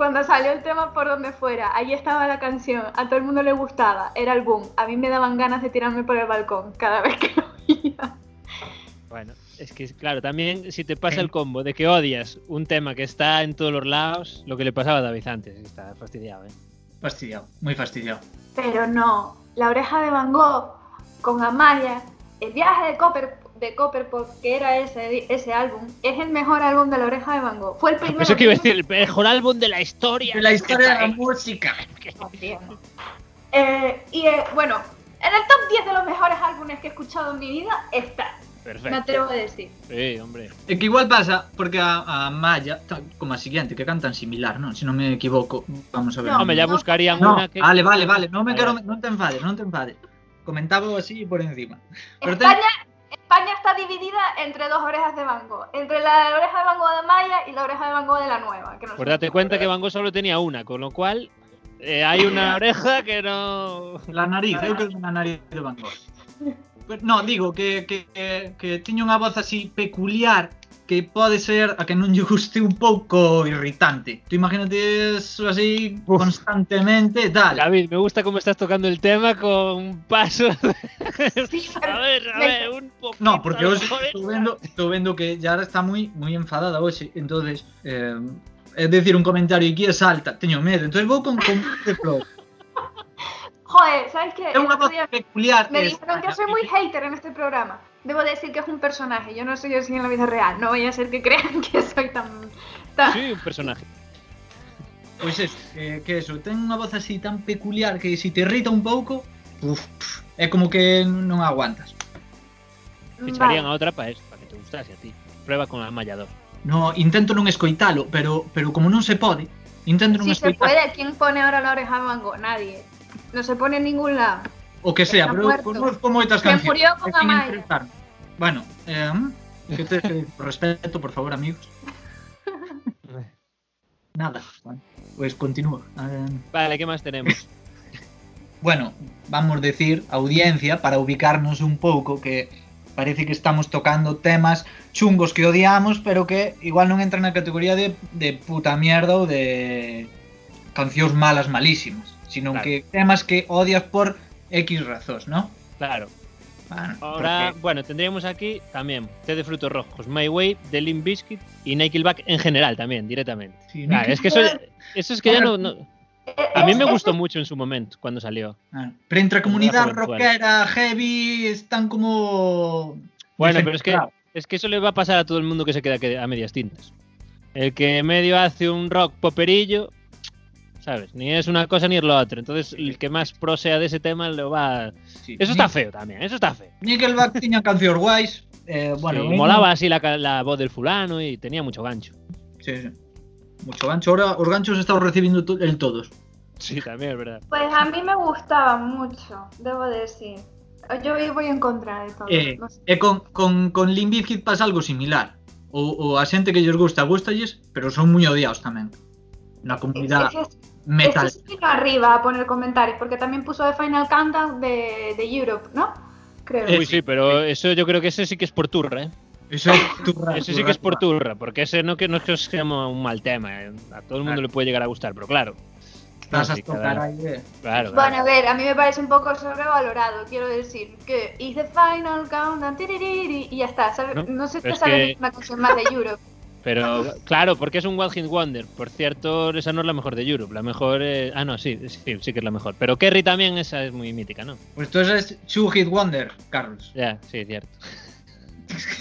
Cuando salió el tema por donde fuera, ahí estaba la canción, a todo el mundo le gustaba, era el boom. A mí me daban ganas de tirarme por el balcón cada vez que lo oía. Bueno, es que claro, también si te pasa el combo de que odias un tema que está en todos los lados, lo que le pasaba a David antes, está fastidiado, ¿eh? Fastidiado, muy fastidiado. Pero no, La Oreja de Van Gogh con Amaya, el viaje de Copper de Copperpot, que era ese, ese álbum, es el mejor álbum de La Oreja de Van Gogh. Fue el primero. Eso que iba a decir, el mejor álbum de la historia. De la historia de la música. Eh, y eh, bueno, en el top 10 de los mejores álbumes que he escuchado en mi vida está. Perfecto. Me atrevo a decir. Sí, hombre. É que igual pasa porque a, a Maya, como a siguiente, que cantan similar, non? Se non me equivoco, vamos a ver. No, Hombre, ya buscarían No, una que. vale, vale, vale, non me Vale, vale. non te enfades, non te enfades. Comentaba así por encima. Pero ten- España, está dividida entre dos orejas de Van Gogh. Entre la oreja de Van Gogh de Maya y la oreja de Van Gogh de la nueva. Que no Pues date cuenta que Van Gogh solo tenía una, con lo cual eh, hay una oreja que no. La nariz, creo que na nariz de Van Gogh. Pero, no, digo que, que, que, que tiña unha voz así peculiar que pode ser a que non lle guste un pouco irritante. Tú imagínate eso así Uf. constantemente e tal. David, me gusta cómo estás tocando el tema con pasos. Sí, a ver, a ver, un poquito. No, porque hoxe estou vendo, estou vendo que Yara está moi moi enfadada hoxe, entonces eh, é decir un comentario aquí e salta, teño medo, entonces vou con con de flor. Joder, ¿sabes qué? Otro voz día peculiar. Me dijeron que soy muy hater en este programa. Debo decir que es un personaje. Yo no soy así en la vida real. No vaya a ser que crean que soy tan. tan... Sí, un personaje. Pois es, eh, que eso, ten unha voz así tan peculiar que se te irrita un pouco, uf, é como que non aguantas. Ficharían a Vale. otra para eso, para que te gustase a ti. Prueba con la mallador. No, intento non escoitalo, pero pero como non se pode, intento non Si se escoitalo. puede, ¿quién pone ahora la oreja de mango? Nadie. No se pone en ningún lado. O que sea, pero conozco moitas Se cancións. murió con Amaya. Bueno, eh, que te que por respeto, por favor, amigos. Nada, bueno, pues continúa. Eh, Vale, ¿qué más tenemos? bueno, vamos a decir, audiencia, para ubicarnos un pouco que parece que estamos tocando temas chungos que odiamos, pero que igual non entran na categoría de, de puta mierda ou de cancións malas malísimas, sino Claro. que temas que odias por X razóns, ¿no? Claro. Bueno, Ahora, porque- bueno, tendríamos aquí también té de frutos rojos, My Way, de Limp Bizkit y Nickelback en general también, directamente. Sí, Claro, Nickelback- es que eso, eso es que ya no, no- A mí me gustó mucho en su momento, cuando salió. Ah, Pero entre comunidad rockera, heavy, están como... Bueno, pero es que, es que eso le va a pasar a todo el mundo que se queda que- a medias tintas. El que medio hace un rock poperillo, ¿sabes? Ni es una cosa ni es lo otro. Entonces, el que más pro sea de ese tema lo va. Sí. Eso está feo también, eso está feo. Nickelback tiña cancións guais. Eh, bueno, Sí, molaba así la, ca- la voz del fulano y tenía mucho gancho. Sí, sí. Mucho gancho. Ahora os ganchos he estado recibiendo to- el todos. Sí, también es verdad. Pues a mí me gustaba mucho, debo decir. Yo voy en contra de todo. Eh, no sé. E con, con, con Limp pasa algo similar. O, o a xente que lles gusta, gustalles, pero son moi odiados tamén. Na comunidade Ese- metal. Este sí vino arriba a poner comentarios, porque también puso The Final Countdown de, de Europe, ¿no? Creo. Eh, Uy, sí, pero eso yo creo que ese sí que es por turra, ¿eh? Eso turra, Ese sí turra, que es por turra. porque ese no que no es que sea un mal tema, ¿eh? a todo el mundo Claro. le puede llegar a gustar, pero claro. Estás a Sí, tocar cada- aí, eh. Claro, Bueno, claro. a ver, a mí me parece un poco sobrevalorado, quiero decir, que hice Final Countdown y ya está. ¿sabes? No, No, sé si es sale que- ninguna canción más de Europe. Pero claro, porque es un Wild Hit Wonder. Por cierto, esa no es la mejor de Europe. La mejor es... Ah, no, sí, sí, sí que es la mejor. Pero Kerry también, esa es muy mítica, ¿no? Pues tú eres Two Hit Wonder, Carlos. Ya, sí, cierto.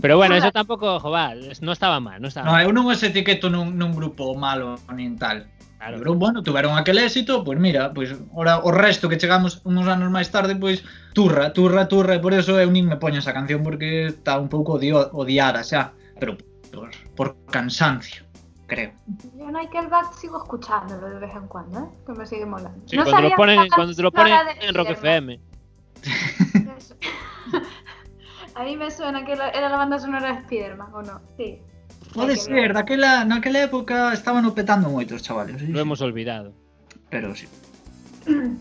Pero bueno, eso tampoco, joder, no estaba mal, no estaba No, mal. eu non os etiqueto nun, nun grupo malo nin tal. Claro. Pero bueno, tuveron aquel éxito, pois mira, pois ora o resto que chegamos uns anos máis tarde, pois turra, turra, turra, e por eso eu nin me poño esa canción porque está un pouco odio, odiada xa, pero por, por cansancio, creo. Yo Nickelback sigo escuchándolo de vez en cuando, ¿eh? que me sigue molando. Sí, No cuando, lo ponen, cuando te lo ponen en Rock. FM. A mí me suena que era la banda sonora de Spider-Man, ¿o no? Sí. Pode ser, daquela, naquela época estaban petando moitos chavales, sí, Lo sí. hemos olvidado. pero sí.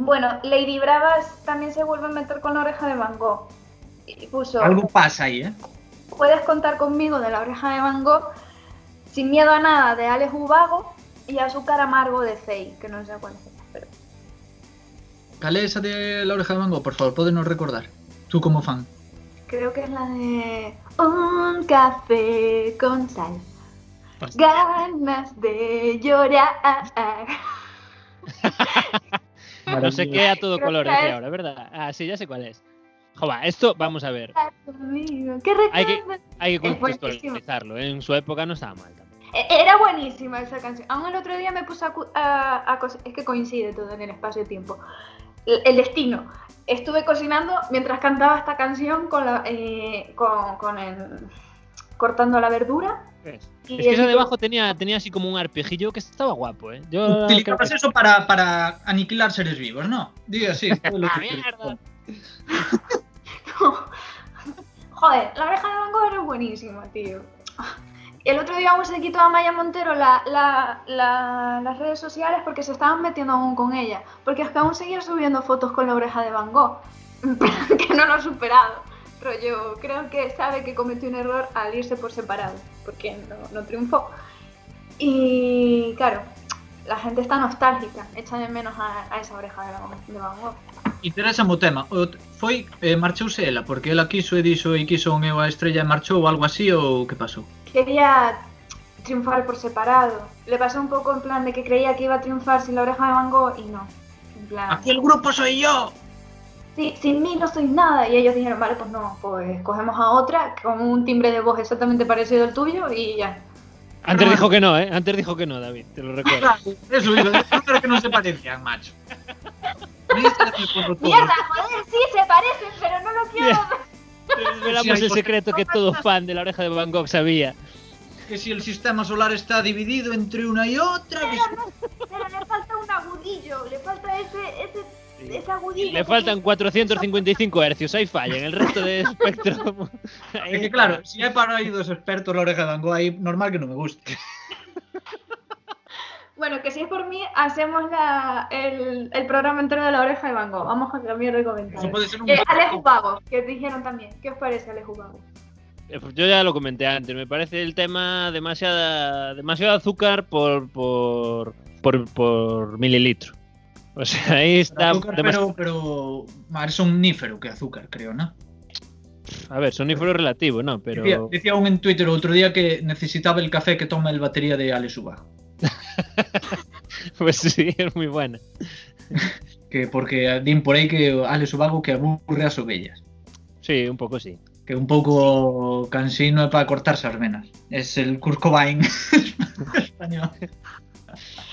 Bueno, Lady Bravas también se vuelve a meter con la oreja de Van Gogh. Y puso, Algo pasa aí, eh? puedes contar conmigo de la oreja de Van Gogh, Sin miedo a nada de Alex Ubago y Azúcar Amargo de Fey, que no sé cuál es. Pero... Cal é esa de La Oreja de Van Gogh? Por favor, podenos recordar. Tú como fan. Creo que es la de Un café con sal. Ganas de llorar. No sé qué a todo color es- ahora, ¿verdad? Ah, sí, ya sé cuál es. Jova, esto, vamos a ver, Conmigo, ¿Qué Hay que- hay que contextualizarlo. ¿eh? En su época no estaba mal también. E- Era buenísima esa canción. Aún el otro día me puse a, a- a Es que coincide todo en el espacio-tiempo. El, destino. Estuve cocinando mientras cantaba esta canción con la, eh, con, con el, cortando la verdura. Es Y que esa el- debajo tenía, tenía así como un arpejillo que estaba guapo, ¿eh? Yo creo Utilizabas que- eso para, para aniquilar seres vivos, ¿no? Diga así. Joder, la oreja de Van Gogh era buenísima, tío. El otro día aún se quitó a Maya Montero la- la- la- las redes sociales porque se estaban metiendo aún con ella. Porque es que aún seguía subiendo fotos con la oreja de Van Gogh. que no lo ha superado. Rollo, creo que sabe que cometió un error al irse por separado. Porque no, no triunfó. Y claro, la gente está nostálgica. Echa de menos a, esa oreja de Van Gogh. Interésame o tema. O, foi, eh, marchouse ela, porque ela quiso e dixo e quiso un eu a estrella e marchou ou algo así ou que pasou? quería triunfar por separado. Le pasó un poco en plan de que creía que iba a triunfar sin la oreja de Van Gogh y no. En plan, Aquí el grupo soy yo. sí, sin mí no soy nada. Y ellos dijeron, vale, pues no, pues cogemos a otra con un timbre de voz exactamente parecido al tuyo y ya. Antes dijo que no, ¿eh? Antes dijo que no, David, te lo recuerdo. Eso, iba, pero que non se parecían, macho. Mierda, joder, sí, se parecen, pero no lo quiero. Revelamos Sí, hay el secreto que todo fan de la oreja de Van Gogh sabía. Que si el sistema solar está dividido entre una y otra. que si- Pero le falta un agudillo, le falta ese, ese, ese agudillo. Le faltan 455 hercios, ahí falla, en el resto de espectro. ahí Es que claro, si hai para aí dos expertos la oreja de Van Gogh aí, normal que non me guste. Bueno, que si es por mí, hacemos la, el, el programa entero de la oreja de Van Gogh. Vamos a cambiar de comentario. Eso puede ser un Eh, Alex Ubago, que dijeron también. ¿Qué os parece Alex Ubago? Eh, Yo ya lo comenté antes, me parece el tema demasiada, demasiado azúcar por, por, por, por mililitro. O sea, ahí está. azúcar, demas- pero, pero más somnífero que azúcar, creo, ¿no? A ver, sonífero relativo, ¿no? Pero. Decía, decía un en Twitter otro día que necesitaba el café que toma el batería de Alex Ubago. Pues sí, es muy buena. Que porque din por aí que Alex Ubago que aburre as ovellas. Sí, un poco sí. Que un pouco cansino é para cortarse as venas. Es el Kurt Cobain español.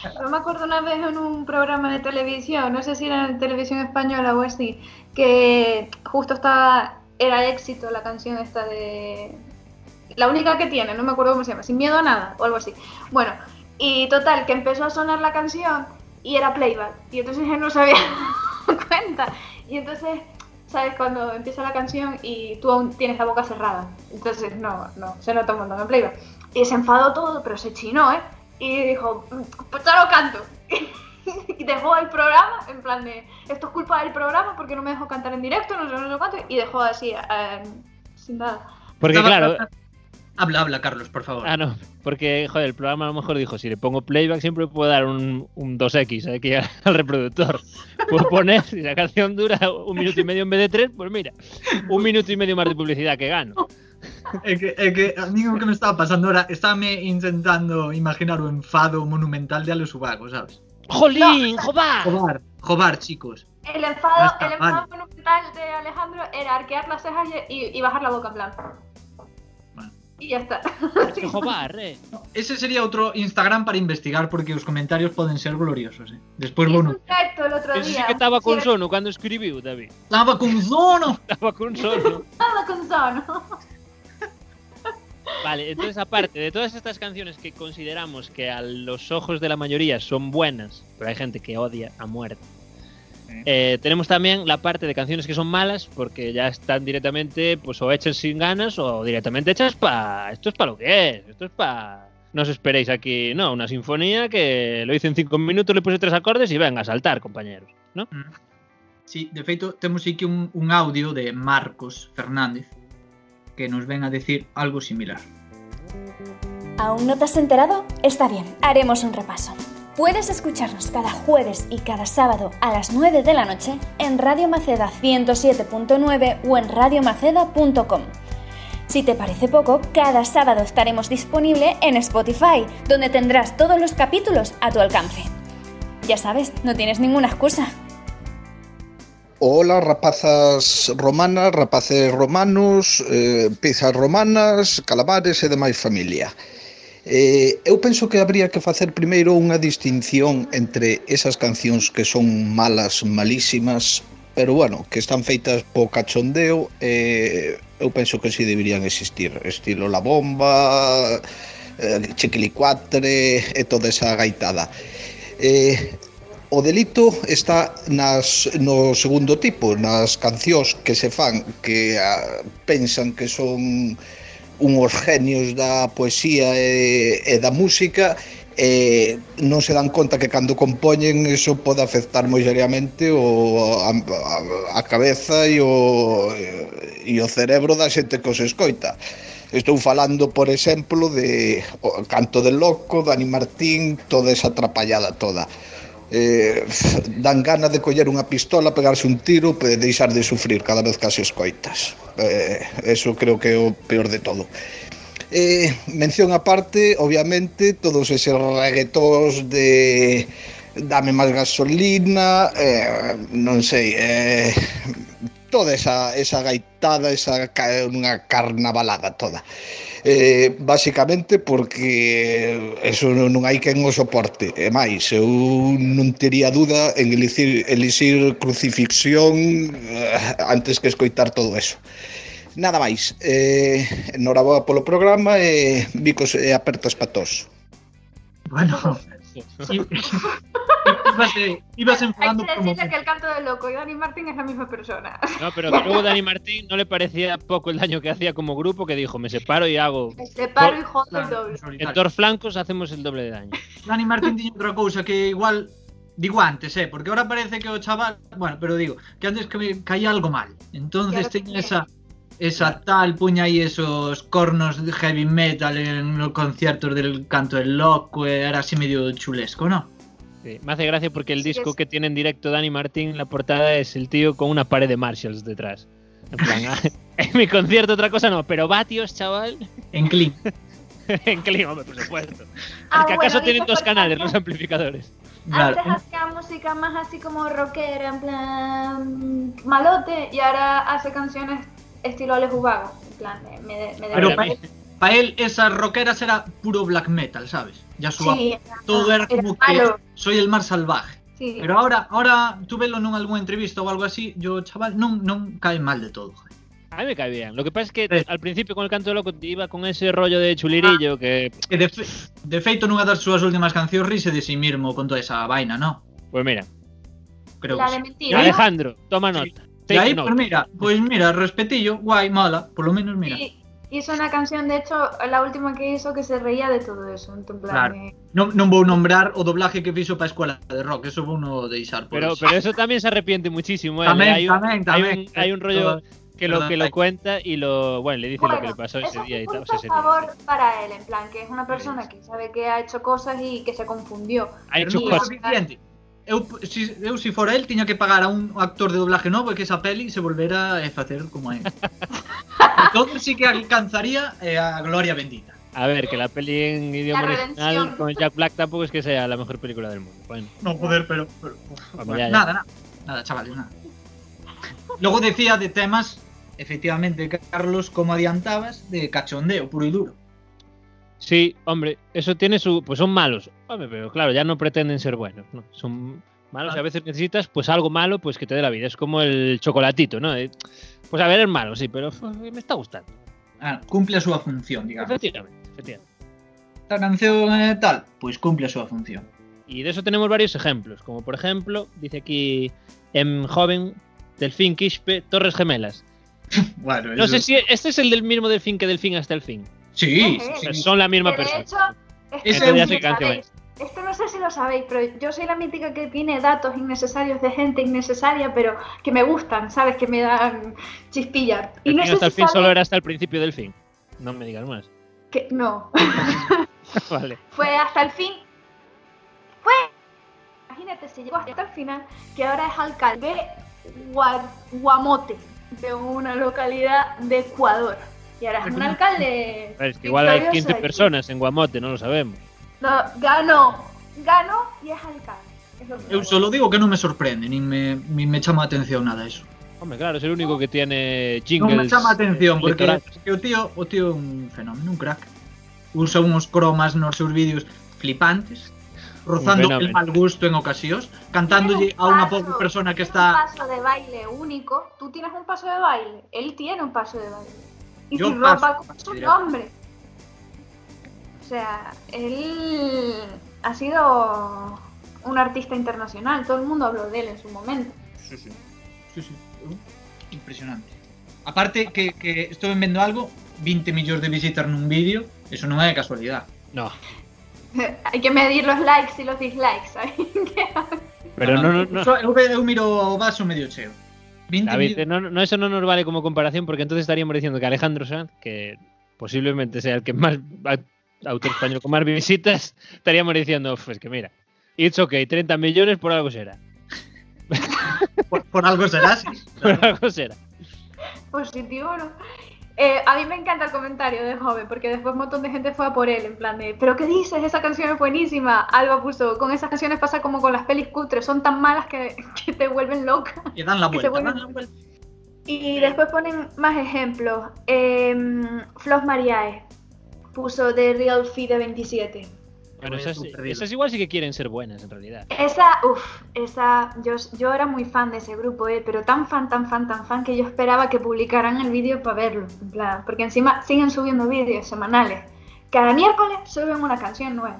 Yo me acuerdo una vez en un programa de televisión, no sé si era en televisión española o así, que justo estaba, era éxito la canción esta de... La única que tiene, no me acuerdo cómo se llama, Sin miedo a nada o algo así. Bueno, y total, que empezó a sonar la canción y era playback. Y entonces él no se había dado cuenta. Y entonces, ¿sabes? Cuando empieza la canción y tú aún tienes la boca cerrada. Entonces, no, no, se nota un montón en playback. Y se enfadó todo, pero se chinó, ¿eh? Y dijo, "Mm, pues ya lo canto. y dejó el programa, en plan de, esto es culpa del programa porque no me dejó cantar en directo, no sé, no sé cuánto. Y dejó así, eh, sin nada. Porque claro. Habla, habla, Carlos, por favor. Ah, no. Porque, joder, el programa a lo mejor dijo: si le pongo playback, siempre puedo dar un, un 2X aquí al, al reproductor. Puedo poner, si la canción dura un minuto y medio en vez de tres, pues mira, un minuto y medio más de publicidad que gano. É que, é que a mí que me estaba pasando ahora, estáme intentando imaginar o enfado monumental de Alex Ubago, sabes? ¡Jolín! ¡Jobar! Jobar, jobar, chicos. El enfado, está el enfado monumental de Alejandro era arquear las cejas y, y- y bajar la boca en plan. Bueno. Y ya está. Ese sería outro Instagram para investigar porque os comentarios poden ser gloriosos, eh. Despois vou Hizo no... un directo el otro Ese sí que estaba con Sí, sono cuando escribiu, David. Estaba con zono. Estaba con sono. Estaba con sono. Vale, entonces aparte de todas estas canciones que consideramos que a los ojos de la mayoría son buenas, pero hay gente que odia a muerte. Eh, tenemos también la parte de canciones que son malas porque ya están directamente pues o hechas sin ganas o directamente hechas para esto es para lo que es esto es para no os esperéis aquí no una sinfonía que lo hice en cinco minutos le puse tres acordes y venga a saltar compañeros no Sí, de feito, temos aquí un, un audio de Marcos Fernández que nos ven a decir algo similar. ¿Aún no te has enterado? Está bien, haremos un repaso. Puedes escucharnos cada jueves y cada sábado a las 9 de la noche en Radio Maceda 107.9 o en radiomaceda.com. Si te parece poco, cada sábado estaremos disponible en Spotify, donde tendrás todos los capítulos a tu alcance. Ya sabes, no tienes ninguna excusa. Ola, rapazas romanas, rapaces romanos, eh, pizzas romanas, calamares e demais familia. Eh, eu penso que habría que facer primeiro unha distinción entre esas cancións que son malas, malísimas, pero bueno, que están feitas po cachondeo, eh, eu penso que si sí deberían existir, estilo La Bomba, eh, Chiquilicuatre e toda esa gaitada. Eh, o delito está nas, no segundo tipo, nas cancións que se fan que a, pensan que son unhos genios da poesía e, e da música e non se dan conta que cando compoñen eso pode afectar moi seriamente o, a, a, a cabeza e o, e o cerebro da xente que os escoita. Estou falando, por exemplo, de o Canto del Loco, Dani Martín, toda esa atrapallada toda eh, dan gana de coller unha pistola, pegarse un tiro e deixar de sufrir cada vez que as escoitas. Eh, eso creo que é o peor de todo. Eh, mención aparte, obviamente, todos eses reggaetós de dame máis gasolina, eh, non sei, eh, toda esa, esa gaitada, esa unha carnavalada toda. Eh, basicamente porque eso non hai quen o soporte. E máis, eu non tería duda en elixir, elixir crucifixión eh, antes que escoitar todo eso. Nada máis. Eh, enhoraboa polo programa e eh, bicos e eh, apertas patos. Bueno, sí. Ibas, ibas enfadando Hay que como... decirle que el canto del loco y Dani Martín es la misma persona. No, pero que luego Dani Martín no le parecía poco el daño que hacía como grupo, que dijo, me separo y hago... Me separo y jodo el doble. solitario. En dos flancos hacemos el doble de daño. Dani Martín tiña outra cousa que igual digo antes, eh, porque ahora parece que o chaval, bueno, pero digo, que antes que me caía algo mal. Entonces Claro sí. esa esa tal puña aí esos cornos de heavy metal en los conciertos del canto del loco, e era así medio chulesco, ¿no? Sí, Me hace gracia porque el Sí, disco es- que tiene en directo Dani Martín, la portada es el tío con una pared de Marshalls detrás. En plan, ah, en mi concierto otra cosa no, pero vatios, chaval, En clean. en clima, hombre, por supuesto. Ah, que acaso bueno, tienen dos canales los amplificadores. Claro. Antes hacía música más así como rockera, en plan malote, y ahora hace canciones estilo Alex Ubago. En plan, me, me, me Pero Para para él, pa él esas rockeras era puro black metal, ¿sabes? Ya su Sí, todo era como que soy el mar salvaje. Sí. Pero ahora, ahora tú velo en alguna entrevista o algo así, yo chaval, non, non cae mal de todo. joder. A mí me cae bien. Lo que pasa es que Sí. al principio con el canto de loco iba con ese rollo de chulirillo que, E de, fe, de feito nunha das súas últimas cancións rise de sí mismo con toda esa vaina, ¿no? pues mira, Creo La que de sí. mentira. Alejandro, toma Sí. nota. Take aí, note. pues mira, pues mira, respetillo, guay, mala, por lo menos mira. Y hizo una canción, de hecho, la última que hizo que se reía de todo eso. En plan, Claro. eh, Non, non vou nombrar o doblaje que fixo para a escuela de rock, eso vou no deixar por Pero, eso. pero eso también se arrepiente muchísimo. ¿eh? Tamén, hay, un, tamén, hay tamén. un- hay un rollo que lo, que lo cuenta y lo. Bueno, le dice lo que Bueno, le pasó ese es día y un tal. sea, ese a día. favor para él, en plan, que es una persona que sabe que ha hecho cosas y que se confundió. Ha hecho cosas. suficiente. Eu, si, eu, si fora el, tiña que pagar a un actor de doblaje novo e que esa peli se volvera a facer como é. Entonces sí que alcanzaría eh, a gloria bendita. A ver, que la peli en idioma La original redención. con Jack Black tampoco es que sea la mejor película del mundo. Bueno, No poder, pero... pero uf, Vamos, bueno, ya, ya. Nada, nada. Nada, chavales, nada. Luego decía de temas, efectivamente, Carlos, como adiantabas, de cachondeo puro y duro. Sí, hombre, eso tiene su. Pues son malos. Hombre, pero claro, ya no pretenden ser buenos, ¿no? Son malos y a veces necesitas pues algo malo pues que te dé la vida. Es como el chocolatito, ¿no? Eh, Pues a ver, es malo, sí, pero uf, me está gustando. Ah, cumple súa función, digamos. Efectivamente, efectivamente. Esta canción tal, pois cumple súa función. Y de eso tenemos varios ejemplos, como por ejemplo, dice aquí en joven Delfín Quispe, Torres Gemelas. Bueno, No eso- sé si este es el del mismo Delfín que Delfín hasta el fin. Sí, son la misma Que de persona. hecho, esto, Ese no es ya sabéis, esto no sé si lo sabéis, pero yo soy la mítica que tiene datos innecesarios de gente innecesaria, pero que me gustan, ¿sabes? Que me dan chispilla. Y no sé hasta el fin solo era hasta el principio del fin. No me digas más. que... No. vale. Fue hasta el fin. Fue. Imagínate, se llegó hasta el final que ahora es alcalde de Gua- Guamote, de una localidad de Ecuador. Y ahora es un alcalde. A ver, es que igual hay victorioso 15 de aquí. personas en Guamote, no lo sabemos. No, ganó. Ganó y es alcalde. Es Eu solo digo que non me sorprende, nin me, me chama a atención nada eso. Hombre, claro, es el único que tiene jingles. me chama a atención, porque electorales. que o tío, o tío un fenómeno, un crack. Usa uns cromas nos seus vídeos flipantes, rozando el mal gusto en cantándolle Tiene a un unha paso, pobre persona que está... Un paso de baile único. Tú tienes un paso de baile. Él tiene un paso de baile. Y Yo su ropa paso, con su dirá. nombre. O sea, él ha sido un artista internacional. Todo el mundo habló de él en su momento. Sí, sí. Sí, sí. Impresionante. Aparte que, que estou vendo algo, 20 millóns de visitas nun vídeo, eso non é casualidade. No, Hay que medir los likes y los dislikes. pero no, no, no. Eu, ve- eu miro o vaso medio cheo. 20 David, no, no, eso no nos vale como comparación porque entonces estaríamos diciendo que Alejandro Sanz, que posiblemente sea el que más autor español con más visitas, estaríamos diciendo, pues que mira, it's okay, 30 millones por algo será. por, por algo será, sí. Por algo será. Positivo, ¿no? Eh, a mí me encanta el comentario de Joven, porque después un montón de gente fue a por él, en plan de, ¿pero qué dices? Esa canción es buenísima. Alba puso, con esas canciones pasa como con las pelis cutres, son tan malas que, que te vuelven loca. Y dan la vuelta. vuelven- dan la vuelta. Y después ponen más ejemplos. Em, Flos Mariae puso de Real Fee de 27. Voy esas, esas igual sí que quieren ser buenas en realidad. Esa, uff, esa, yo, yo era muy fan de ese grupo, eh, pero tan fan, tan fan, tan fan que yo esperaba que publicaran el vídeo para verlo, en plan, porque encima siguen subiendo vídeos semanales. Cada miércoles suben una canción nueva.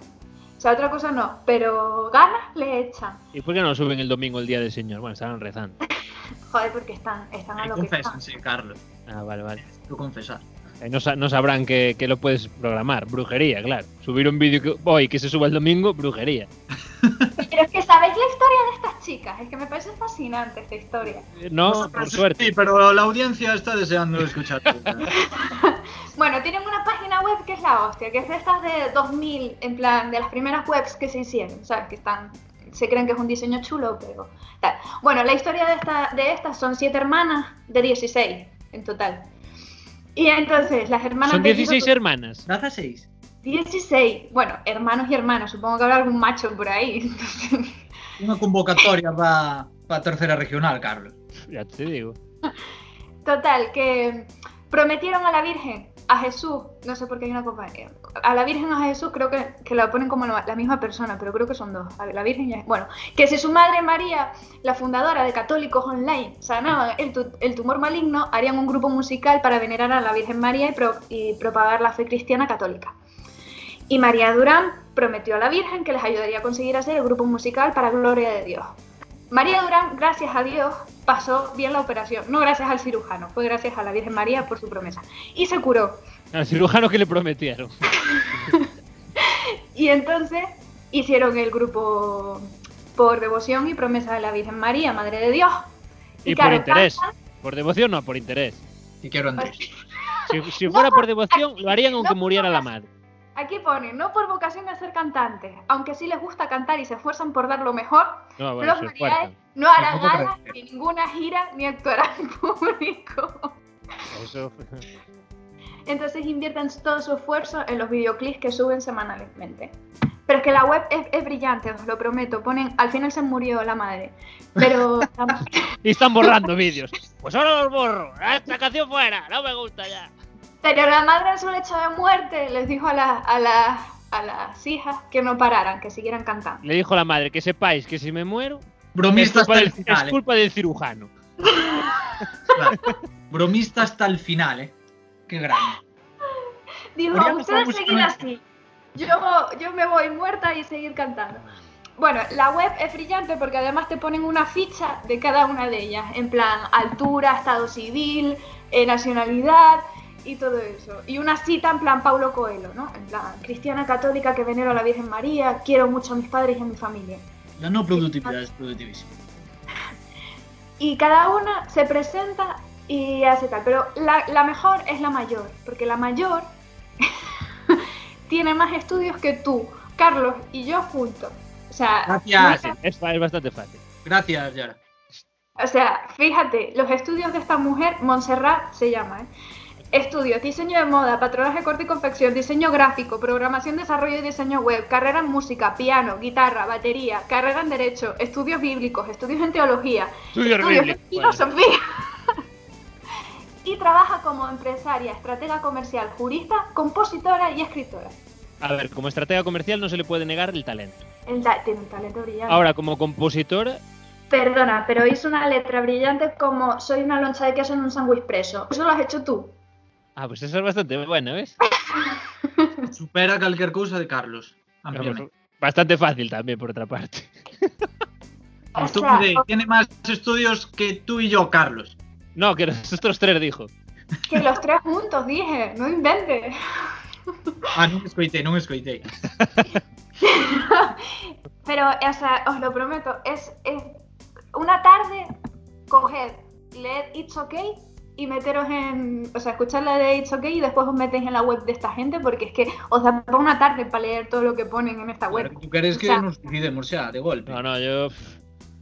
O sea, otra cosa no, pero ganas le echan. ¿Y por qué no lo suben el domingo el día del Señor? Bueno, estaban rezando. Joder, porque están, están a lo que están. Confésense, Carlos. Ah, vale, vale. Tú confesar. Eh, no, sa- no sabrán que, que lo puedes programar. Brujería, claro. Subir un vídeo que, hoy que se suba el domingo, brujería. Pero es que sabéis la historia de estas chicas, es que me parece fascinante esta historia. Eh, No, por suerte. Sí, pero la audiencia está deseando escuchar. Bueno, tienen una página web que es la hostia, que es de estas de 2000, en plan, de las primeras webs que se hicieron, ¿sabes? Que están, se creen que es un diseño chulo, pero tal. Bueno, la historia de, esta, de estas son siete hermanas de 16 en total. Y entonces, las hermanas Son de 16 hermanas. Daza 6. 16, bueno, hermanos y hermanas, supongo que habrá algún macho por ahí. Unha convocatoria para pa tercera regional, Carlos. Ya te digo. Total, que prometieron a la Virgen, a Jesús, no sé por qué hay una compañía, a la Virgen a Jesús creo que, que la ponen como la, misma persona, pero creo que son dos, a la Virgen y Bueno, que si su madre María, la fundadora de Católicos Online, sanaban el, el tumor maligno, harían un grupo musical para venerar a la Virgen María y, pro- y propagar la fe cristiana católica. Y María Durán prometió a la Virgen que les ayudaría a conseguir hacer el grupo musical para gloria de Dios. María Durán, gracias a Dios, pasó bien la operación. No gracias al cirujano, fue gracias a la Virgen María por su promesa. Y se curó. Al cirujano que le prometieron. Y entonces hicieron el grupo por devoción y promesa de la Virgen María, Madre de Dios. Y, claro, por interés. cantan- Por devoción no, por interés. Y quiero Andrés. Si, si fuera por devoción, lo harían aunque No, muriera la madre. Aquí ponen, no por vocación a ser cantantes, aunque sí les gusta cantar y se esfuerzan por dar lo mejor, No, bueno, los no hará creo. ni ninguna gira ni actuará en público. Eso. Entonces invierten todo su esfuerzo en los videoclips que suben semanalmente. Pero es que la web es, es brillante, os lo prometo. Ponen, al final se murió la madre. Pero Y están borrando vídeos. Pues ahora los borro. Esta canción fuera. No me gusta ya. Pero la madre en su lecho de muerte les dijo a, la- a, la- a las hijas que no pararan, que siguieran cantando. Le dijo la madre que sepáis que si me muero, es Bromista culpa, hasta del, el final. es eh. culpa del cirujano. Claro. Bromista hasta el final, eh. Qué grande. Dijo, ustedes seguir así. Yo, yo me voy muerta y seguir cantando. Bueno, la web es brillante porque además te ponen una ficha de cada una de ellas, en plan altura, estado civil, eh, nacionalidad y todo eso. Y una cita en plan Paulo Coelho, ¿no? En plan, cristiana católica que venero a la Virgen María, quiero mucho a mis padres y a mi familia. La no productividad es productivísima. Y cada una se presenta y hace tal. Pero la, la mejor es la mayor, porque la mayor tiene más estudios que tú, Carlos y yo juntos. O sea, Gracias. es bastante fácil. Gracias, Yara. O sea, fíjate, los estudios de esta mujer, Montserrat se llama, ¿eh? Estudios, diseño de moda, patronaje, corte y confección, diseño gráfico, programación, desarrollo y diseño web, carrera en música, piano, guitarra, batería, carrera en derecho, estudios bíblicos, estudios en teología, Estudios en filosofía. y trabaja como empresaria, estratega comercial, jurista, compositora y escritora. A ver, como estratega comercial no se le puede negar el talento. El ta- tiene un talento brillante. Ahora, como compositora, Perdona, pero hizo una letra brillante como soy una loncha de queso en un sándwich preso. Eso lo has hecho tú. Ah, pues eso es bastante bueno, ¿ves? Supera cualquier cosa de Carlos. Ampliamente. bastante fácil también, por otra parte. Tiene más estudios que tú y yo, Carlos. No, que nosotros tres dijo. que los tres juntos, dije, no inventes. Ah, non me escoitei, non me escoitei. Pero, o sea, os lo prometo, es, es una tarde, coged, leed It's Okay y meteros en, o sea, escuchar la de It's Okay y después os metéis en la web de esta gente porque es que os da para una tarde para leer todo lo que ponen en esta web. Tú queres que O sea- nos suicidemos xa, de golpe. No, no, yo.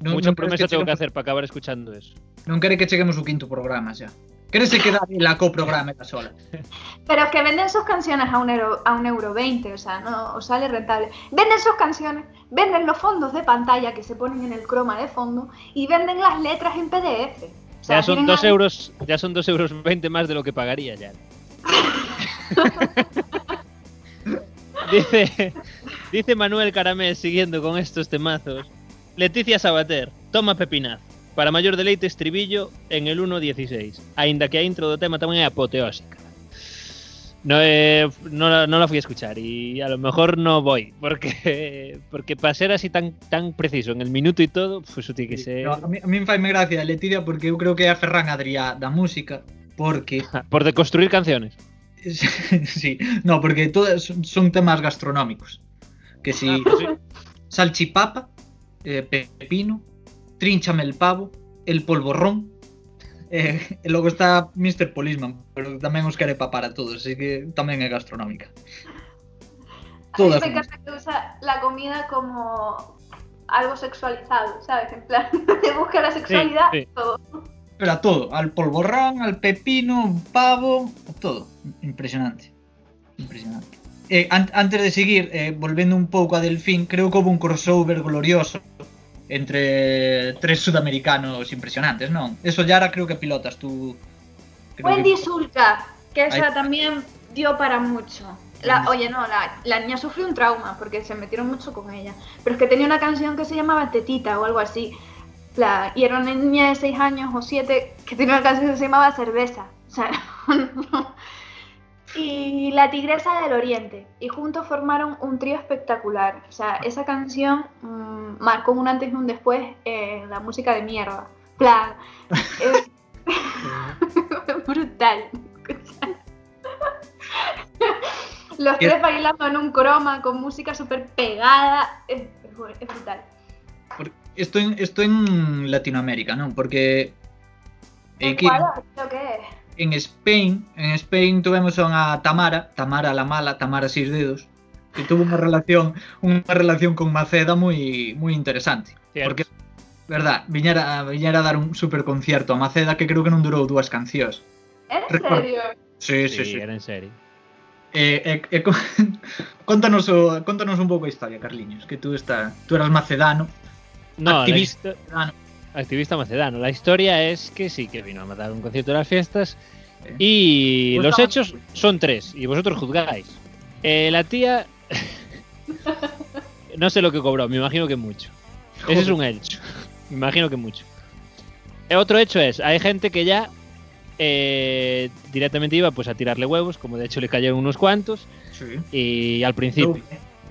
Non- mucha queres promesa tengo que hacer para acabar escuchando eso. Non quere que cheguemos o quinto programa xa. Querese quedar la co-programa esta sola. Pero que venden sus canciones a un euro, a un euro 20, o sea, no os sale rentable. Venden sus canciones, venden los fondos de pantalla que se ponen en el croma de fondo y venden las letras en PDF. O sea, Ya son tienen dos ahí- euros, ya son dos euros veinte más de lo que pagaría ya. dice, dice Manuel Caramés siguiendo con estos temazos. Leticia Sabater, toma pepinaz. Para mayor deleite estribillo en el 1.16. Ainda que a intro do tema tamén é apoteósica. No, eh, no, la- no la fui a escuchar y a lo mejor no voy porque porque para ser así tan tan preciso en el minuto y todo pues eso tiene que ser No, a, mí, a mí me faime gracia Leticia porque eu creo que é a Ferran Adrià da música porque por deconstruir canciones sí, no, porque todas son- son temas gastronómicos. Que si Ah, pues sí. salchipapa, eh, pepino, trínchame el pavo, el polvorrón. Eh, e logo está Mr. Policeman, pero tamén os quere papar a todos, así que tamén é gastronómica. A mí Todas me son. encanta que usa la comida como algo sexualizado, ¿sabes? En plan, de busca la sexualidad, sí. todo. Pero a todo, al polvorrón, al pepino, pavo, a todo. Impresionante. Impresionante. Eh, an antes de seguir, eh, volvendo un pouco a Delfín, creo que houve un crossover glorioso entre tres sudamericanos impresionantes, non? Eso Yara creo que pilotas tú. Creo que- Wendy Zulka, que esa Ahí. también dio para mucho. La, oye, no, la, la niña sufrió un trauma porque se metieron mucho con ella. Pero es que tenía una canción que se llamaba Tetita o algo así. La, y era una niña de 6 años o 7 que tenía una canción que se llamaba Cerveza. O sea, no. Y La Tigresa del Oriente. Y juntos formaron un trío espectacular. O sea, esa canción mm, marcó un antes y un después en la música de mierda. Plan. es- brutal. Los tres bailando en un croma con música súper pegada. Es, brutal. Esto en, esto en Latinoamérica, non? Porque ¿En aquí cuál? Creo que es. en Spain, en Spain tuvemos a Tamara, Tamara la mala, Tamara seis dedos, que tuvo unha relación, unha relación con Maceda moi moi interesante. Cierto. Porque, verdad, viñera, viñera a dar un super concierto a Maceda que creo que non durou dúas cancións. Era en serio? Sí, sí, sí. sí. Era en serio. Eh, eh, eh, contanos, o, contanos un pouco a historia, Carliños, que tú está, tú eras macedano, no, activista la, macedano. Activista macedano. La historia es que sí, que vino a matar un concierto de las fiestas. Eh. Y Pues los hechos son tres, y vosotros juzgáis. Eh, la tía. no sé lo que cobró, me imagino que mucho. Ese es un hecho. Me imagino que mucho. Eh, otro hecho es: hay gente que ya eh, directamente iba pues a tirarle huevos, como de hecho le cayeron unos cuantos, Sí. y al principio.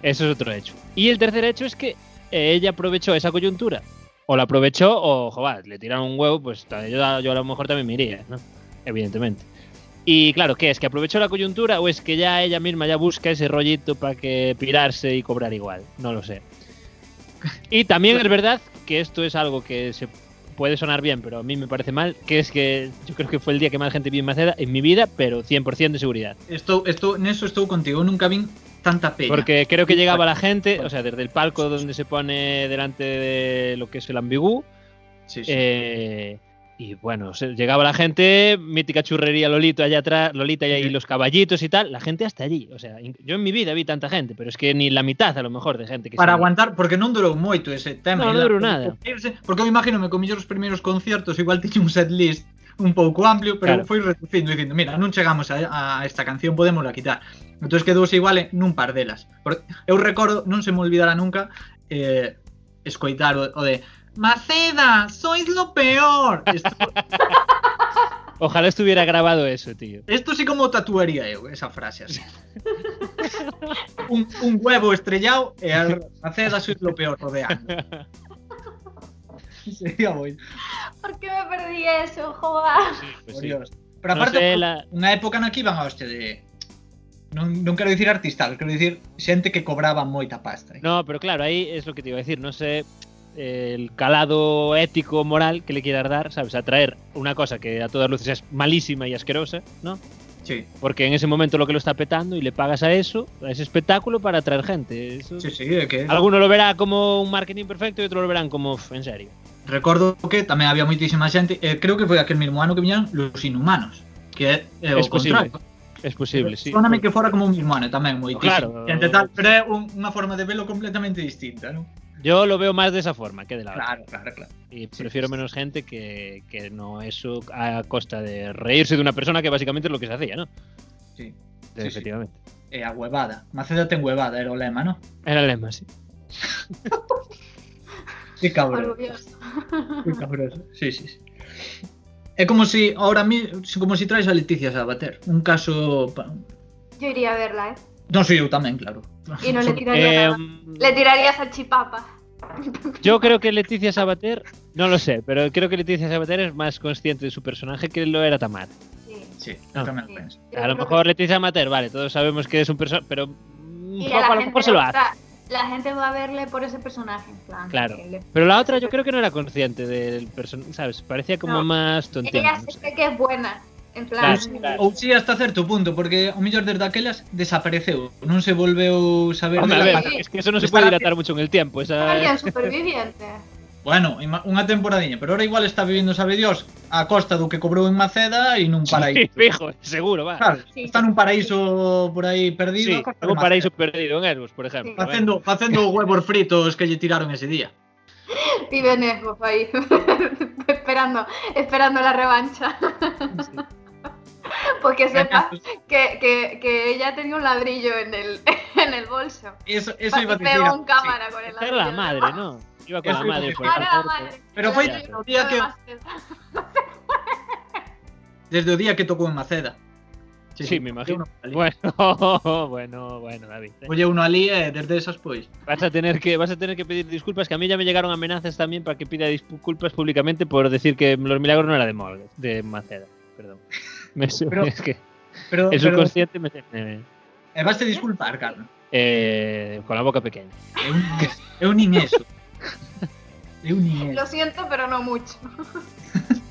Eso es otro hecho. Y el tercer hecho es que ella aprovechó esa coyuntura. O la aprovechó o, joder, le tiraron un huevo, pues yo, a lo mejor también me iría, ¿no? Evidentemente. Y claro, ¿qué es? ¿Que aprovechó la coyuntura o es que ya ella misma ya busca ese rollito para que pirarse y cobrar igual? No lo sé. Y también es verdad que esto es algo que se puede sonar bien, pero a mí me parece mal, que es que yo creo que fue el día que más gente vi en Maceda en mi vida, pero 100% de seguridad. Estou, estou, neso estou contigo, nunca vin tanta peña. Porque creo que llegaba la gente, o sea, desde el palco donde se pone delante de lo que es el ambigú. Sí, sí. eh, y bueno, llegaba la gente, mítica churrería Lolito allá atrás, Lolita y ahí los caballitos y tal, la gente hasta allí. O sea, yo en mi vida vi tanta gente, pero es que ni la mitad a lo mejor de gente que para se- aguantar, porque non durou moito ese tema. No, non la- durou nada. Porque eu imagino que mellor os primeiros concertos igual tiña un set list un pouco amplio, pero Claro. foi reducindo dicindo, mira, non chegamos a, a esta canción, podemos la quitar. Entón quedouse igual en nun par delas. Porque eu recordo, non se me olvidará nunca, eh, escoitar o, o de Maceda, sois lo peor. Esto, Ojalá estuviera grabado eso, tío. esto sí como tatuaría eu, esa frase así. un, un huevo estrellado e a Maceda sois lo peor rodeando. Sería moi. ¿Por qué me perdí eso, joder? Pues Por sí. Dios. Pero No aparte, sé, la- unha época na que iban a hostia de... Non, non quero dicir artistas, quero dicir xente que cobraba moita pasta. No, pero claro, ahí es lo que te iba a decir. No sé eh, el calado ético, moral que le quieras dar, ¿sabes? A traer una cosa que a todas luces es malísima y asquerosa, ¿no? Sí, Porque en ese momento lo que lo está petando y le pagas a eso, a ese espectáculo para atraer gente. Eso- sí, sí, é que... Alguno lo verá como un marketing perfecto y otro lo verán como, "Uf, en serio. Recordo que tamén había moitísima xente, eh, creo que foi aquel mesmo ano que viñeron Los Inhumanos, que é, é o Es posible. Es posible, sí. Sóname que fora como un mismo ano tamén, moitísima Claro. xente tal, pero é un, unha forma de velo completamente distinta, non? Yo lo veo más de esa forma que de la otra. Claro, claro, claro. Y Sí, prefiero sí, sí. menos gente que, que no eso a costa de reírse de una persona que básicamente es lo que se hacía, ¿no? Sí. Sí, sí. efectivamente. E a huevada. Maceda ten huevada, era o lema, non? Era el lema, sí. Que cabrón. Que cabrón. Sí, sí, sí. É como si ahora mismo, como si traes a Leticia Sabater, un caso pa- Yo iría a verla, ¿eh? Non sei eu tamén, claro. Y no le tiraría nada. Em, Le tiraría salchipapa. yo creo que Leticia Sabater, no lo sé, pero creo que Leticia Sabater es más consciente de su personaje que lo era Tamar. Sí. Sí, Sí. lo. Yo A lo mejor que- Leticia Sabater, vale, todos sabemos que es un personaje, pero un y poco a lo mejor se lo hace. La gente va a verle por ese personaje, en plan. Claro. le- Pero la otra yo creo que no era consciente del personaje, ¿sabes? Parecía como No. más tontina. Ella no sé. que es buena. En plan. Claro, claro. Si hasta certo punto, porque o mellor desde aquelas desapareceu, non se volveu saber Hombre, a ver, es que eso no se la- dilatar mucho en el tiempo. Esa... Alguien superviviente. Bueno, unha temporadiña, pero ahora igual está vivindo, sabe Dios, a costa do que cobrou en Maceda e nun paraíso. Sí, fijo, seguro, va. Claro, sí. está nun paraíso por aí perdido. Sí, un paraíso perdido en Erbos, por exemplo. Sí. Facendo, facendo huevos fritos que lle tiraron ese día. Vive en Erbos aí, esperando, esperando la revancha. Porque sepa que, que, que ella tenía un ladrillo en el, en el bolso. Eso, eso iba a decir. Pegó un cámara sí. con el ladrillo. Es la madre, ¿no? Iba con la a madre por la madre. Pero fue El el día que-. Desde o día que tocou en Maceda. Sí, me imagino. Bueno. Bueno, bueno, David. eh. Oye, uno ali e desde esas pois. Vas a tener que vas a tener que pedir disculpas, que a mí ya me llegaron amenazas también para que pida disculpas públicamente por decir que los milagros no era de Morgan, de Maceda, perdón. Me su- Pero- es que Pero, el pero subconsciente me, me- e vaste disculpar, Carlos. eh, con la boca pequeña. Eu, eu nin nin Lo siento, pero no mucho.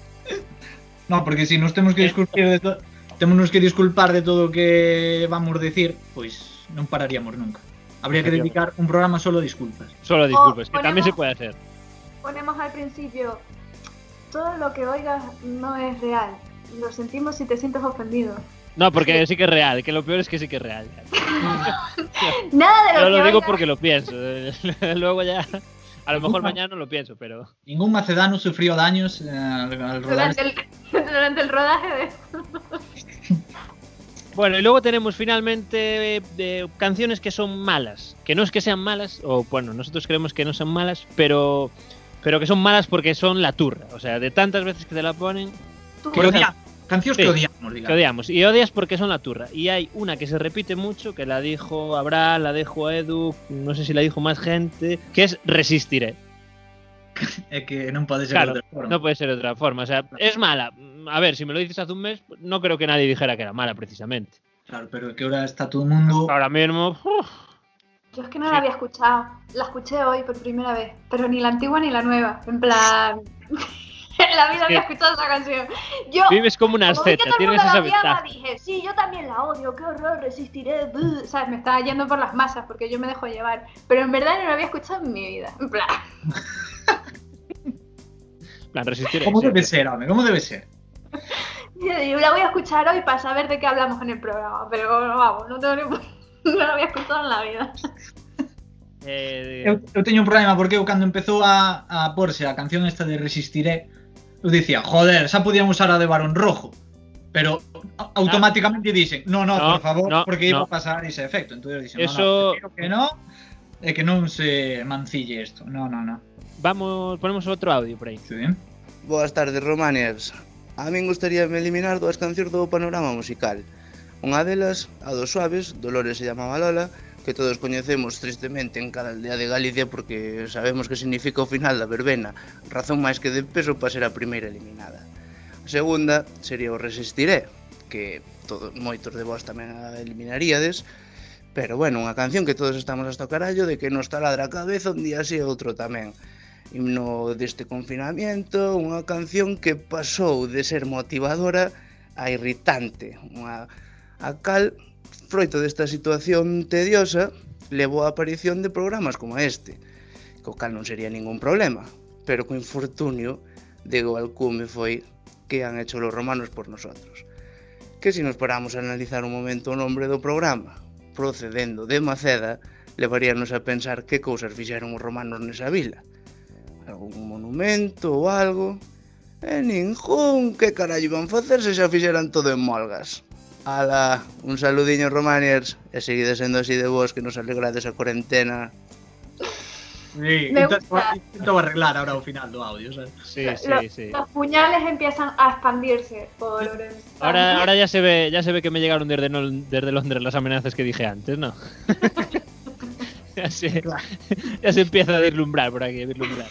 No, porque si nos temos que disculpar de todo, temos que disculpar de todo o que vamos decir, pois non pararíamos nunca. Habría que dedicar un programa solo a disculpas. Solo disculpas, que ponemos- también se puede hacer. Ponemos al principio. Todo lo que oigas no es real. Lo sentimos si te sientes ofendido. No, porque sí que es real, que lo peor es que sí que es real. Nada de lo Yo que lo digo oigas- porque lo pienso. Luego ya, a lo mejor mañana no lo pienso, pero Ningún macedano sufrió daños eh, al, al rodar. durante el, durante el rodaje de. Bueno, y luego tenemos finalmente eh, de canciones que son malas. Que no es que sean malas, o bueno, nosotros creemos que no son malas, pero, pero que son malas porque son la turra. O sea, de tantas veces que te la ponen, Que odiamos. Cancións que Sí. odiamos, que digamos. odiamos. Y odias porque son la turra. Y hay una que se repite mucho, que la dijo Abraham, la dijo Edu, no sé si la dijo más gente, que es Resistiré. É que non pode ser Claro, de outra forma. no puede ser de otra forma. O sea, es mala. A ver, si me lo dices hace un mes, no creo que nadie dijera que era mala, precisamente. Claro, pero que ahora está todo o mundo Ahora mismo, uf, Yo es que no la había escuchado. La escuché hoy por primera vez. Pero ni la antigua ni la nueva. En plan. En la vida había escuchado esa canción. Yo, Vives como una asceta, tienes esa ventaja. dije, sí, yo también la odio, qué horror, resistiré. buh". ¿Sabes? Me estaba yendo por las masas porque yo me dejo llevar. Pero en verdad no la había escuchado en mi vida. En plan, plan, resistir. ¿Cómo debe ser, hombre? ¿Cómo debe ser? yo la voy a escuchar hoy para saber de qué hablamos en el programa. Pero vamos, no, tengo ni- no la había escuchado en la vida. Eh, Eu, eu teño un problema porque eu cando empezou a, a porse a canción esta de Resistiré, dicía, joder, xa podían usar a de varón rojo. Pero ah, automáticamente dixen, no, no, no por favor, no, porque no. iba a pasar ese efecto. Entonces dixen, Eso... no, no, que no, e que non se mancille isto. No, no, no. Vamos, ponemos outro audio por aí. Sí. Boas tardes, Romaners. A min gustaríame eliminar dúas cancións do panorama musical. Unha delas, a dos suaves, Dolores se chamaba Lola, que todos coñecemos tristemente en cada aldea de Galicia porque sabemos que significa o final da verbena, razón máis que de peso para ser a primeira eliminada. A segunda sería o Resistiré, eh, que todo, moitos de vós tamén a eliminaríades, pero bueno, unha canción que todos estamos hasta o carallo de que nos taladra a cabeza un día así e outro tamén. Himno deste confinamiento, unha canción que pasou de ser motivadora a irritante, unha a cal Froito desta situación tediosa, levou a aparición de programas como este, co cal non sería ningún problema, pero co infortunio de o alcume foi que han hecho los romanos por nosotros. Que se si nos paramos a analizar un momento o nombre do programa, procedendo de Maceda, levaríanos a pensar que cousas fixeron os romanos nesa vila. Algún monumento ou algo... E ningún que carallo van facer se xa fixeran todo en molgas. Ala, un saludiño Romaniers e seguide sendo así de vos que nos alegrades a cuarentena. Sí, Me intento, arreglar ahora o final do audio, sabes? Sí, sí, Lo- sí. Los puñales empiezan a expandirse por Ahora, ahora ya se ve, ya se ve que me llegaron desde, desde Londres las amenazas que dije antes, ¿no? ya, se, ya se empieza a deslumbrar por aquí, a vislumbrar.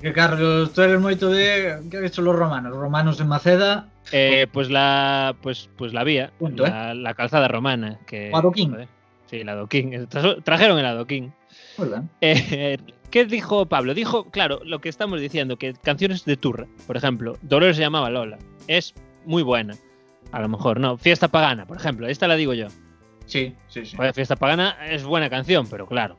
Que Carlos, tú eres moito de... Que han hecho los romanos? Romanos en Maceda, Eh, pues la, pues, pues la vía, Punto, la, la calzada romana, que. O adoquín. joder, Sí, el adoquín. Tra- Trajeron el adoquín. Eh, ¿Qué dijo Pablo? Dijo, claro, lo que estamos diciendo, que canciones de turra, por ejemplo, Dolores se llamaba Lola, es muy buena. A lo mejor, no. Fiesta Pagana, por ejemplo, esta la digo yo. Sí, sí, sí. Joder, Fiesta Pagana es buena canción, pero claro.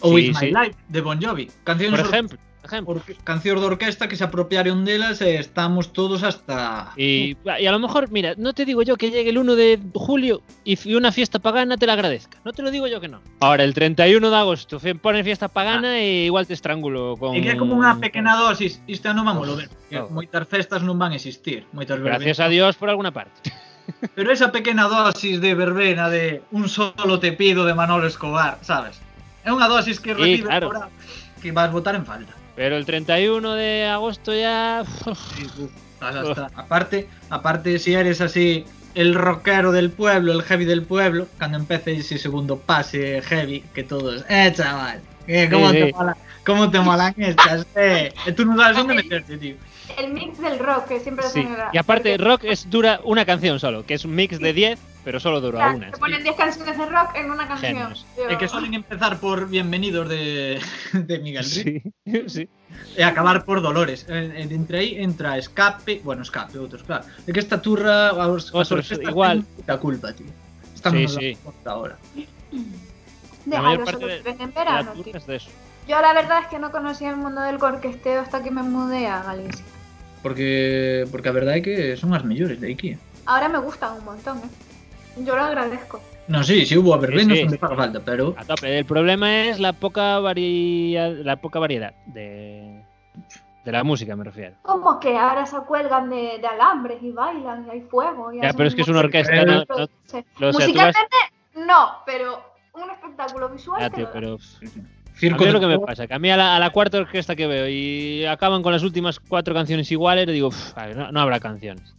O Sí, With sí. My Life, de Bon Jovi. Cancións Por or- ejemplo, cancións de orquesta que se apropiaron delas e estamos todos hasta... Y, y a lo mejor, mira, no te digo yo que llegue el 1 de julio y una fiesta pagana te la agradezca. No te lo digo yo que no. Ahora, el 31 de agosto pones fiesta pagana e igual te estrangulo con. E que é como unha pequena dosis, isto non vamos ver, que oh. moitas festas non van a existir, moitas Gracias verbenas. a Dios por alguna parte. Pero esa pequena dosis de verbena de un solo te pido de Manolo Escobar, sabes? É unha dosis que Sí, recibes claro. ahora que vas votar en falta. Pero el 31 de agosto ya. Sí, uf, hasta- Aparte, aparte si eres así el rockero del pueblo, el heavy del pueblo, cando empece ese segundo pase heavy, que todos, eh, chaval, eh, ¿cómo, Sí, te sí. mola- ¿cómo te molan estas? Eh, Eh, tú no sabes dónde meterte, tío. El mix del rock que siempre Sí. Y aparte, rock es dura una canción solo, que es un mix de 10, pero solo dura Claro, una. te ponen 10 canciones de rock en una canción. É que suelen empezar por Bienvenidos de, de Miguel Ríos Sí, sí. e acabar por Dolores. E, e entre aí entra Escape, bueno, Escape, outros, claro. É que esta turra, as Otros, orquestas igual. moita culpa, tío. Estamos Sí, ahora. La mayor Déjalo, parte solo de- ven en La verano, turca tío. es de eso. Yo la verdad es que no conocía el mundo del orquesteo hasta que me mudé a Galicia. Porque porque a verdade é que son as mellores de aquí. Ahora me gustan un montón, ¿eh? Yo lo agradezco. Non, sí, si hubo a verbenas Sí, sí. onde faga falta, pero A tope. El problema es la poca varia... la poca variedad de de la música, me refiero. Como que ahora se cuelgan de, de alambres y bailan y hay fuego. Y Ya, pero es que es una orquesta, no, no- Sí. lo- o sea, tú vas- Musicalmente, no, pero un espectáculo visual. Ya, tío, pero a Circo mí es lo que me pasa, que a mí a la, a la cuarta orquesta que veo y acaban con las últimas cuatro canciones iguales, digo, "Uf, a ver, no, no habrá canciones.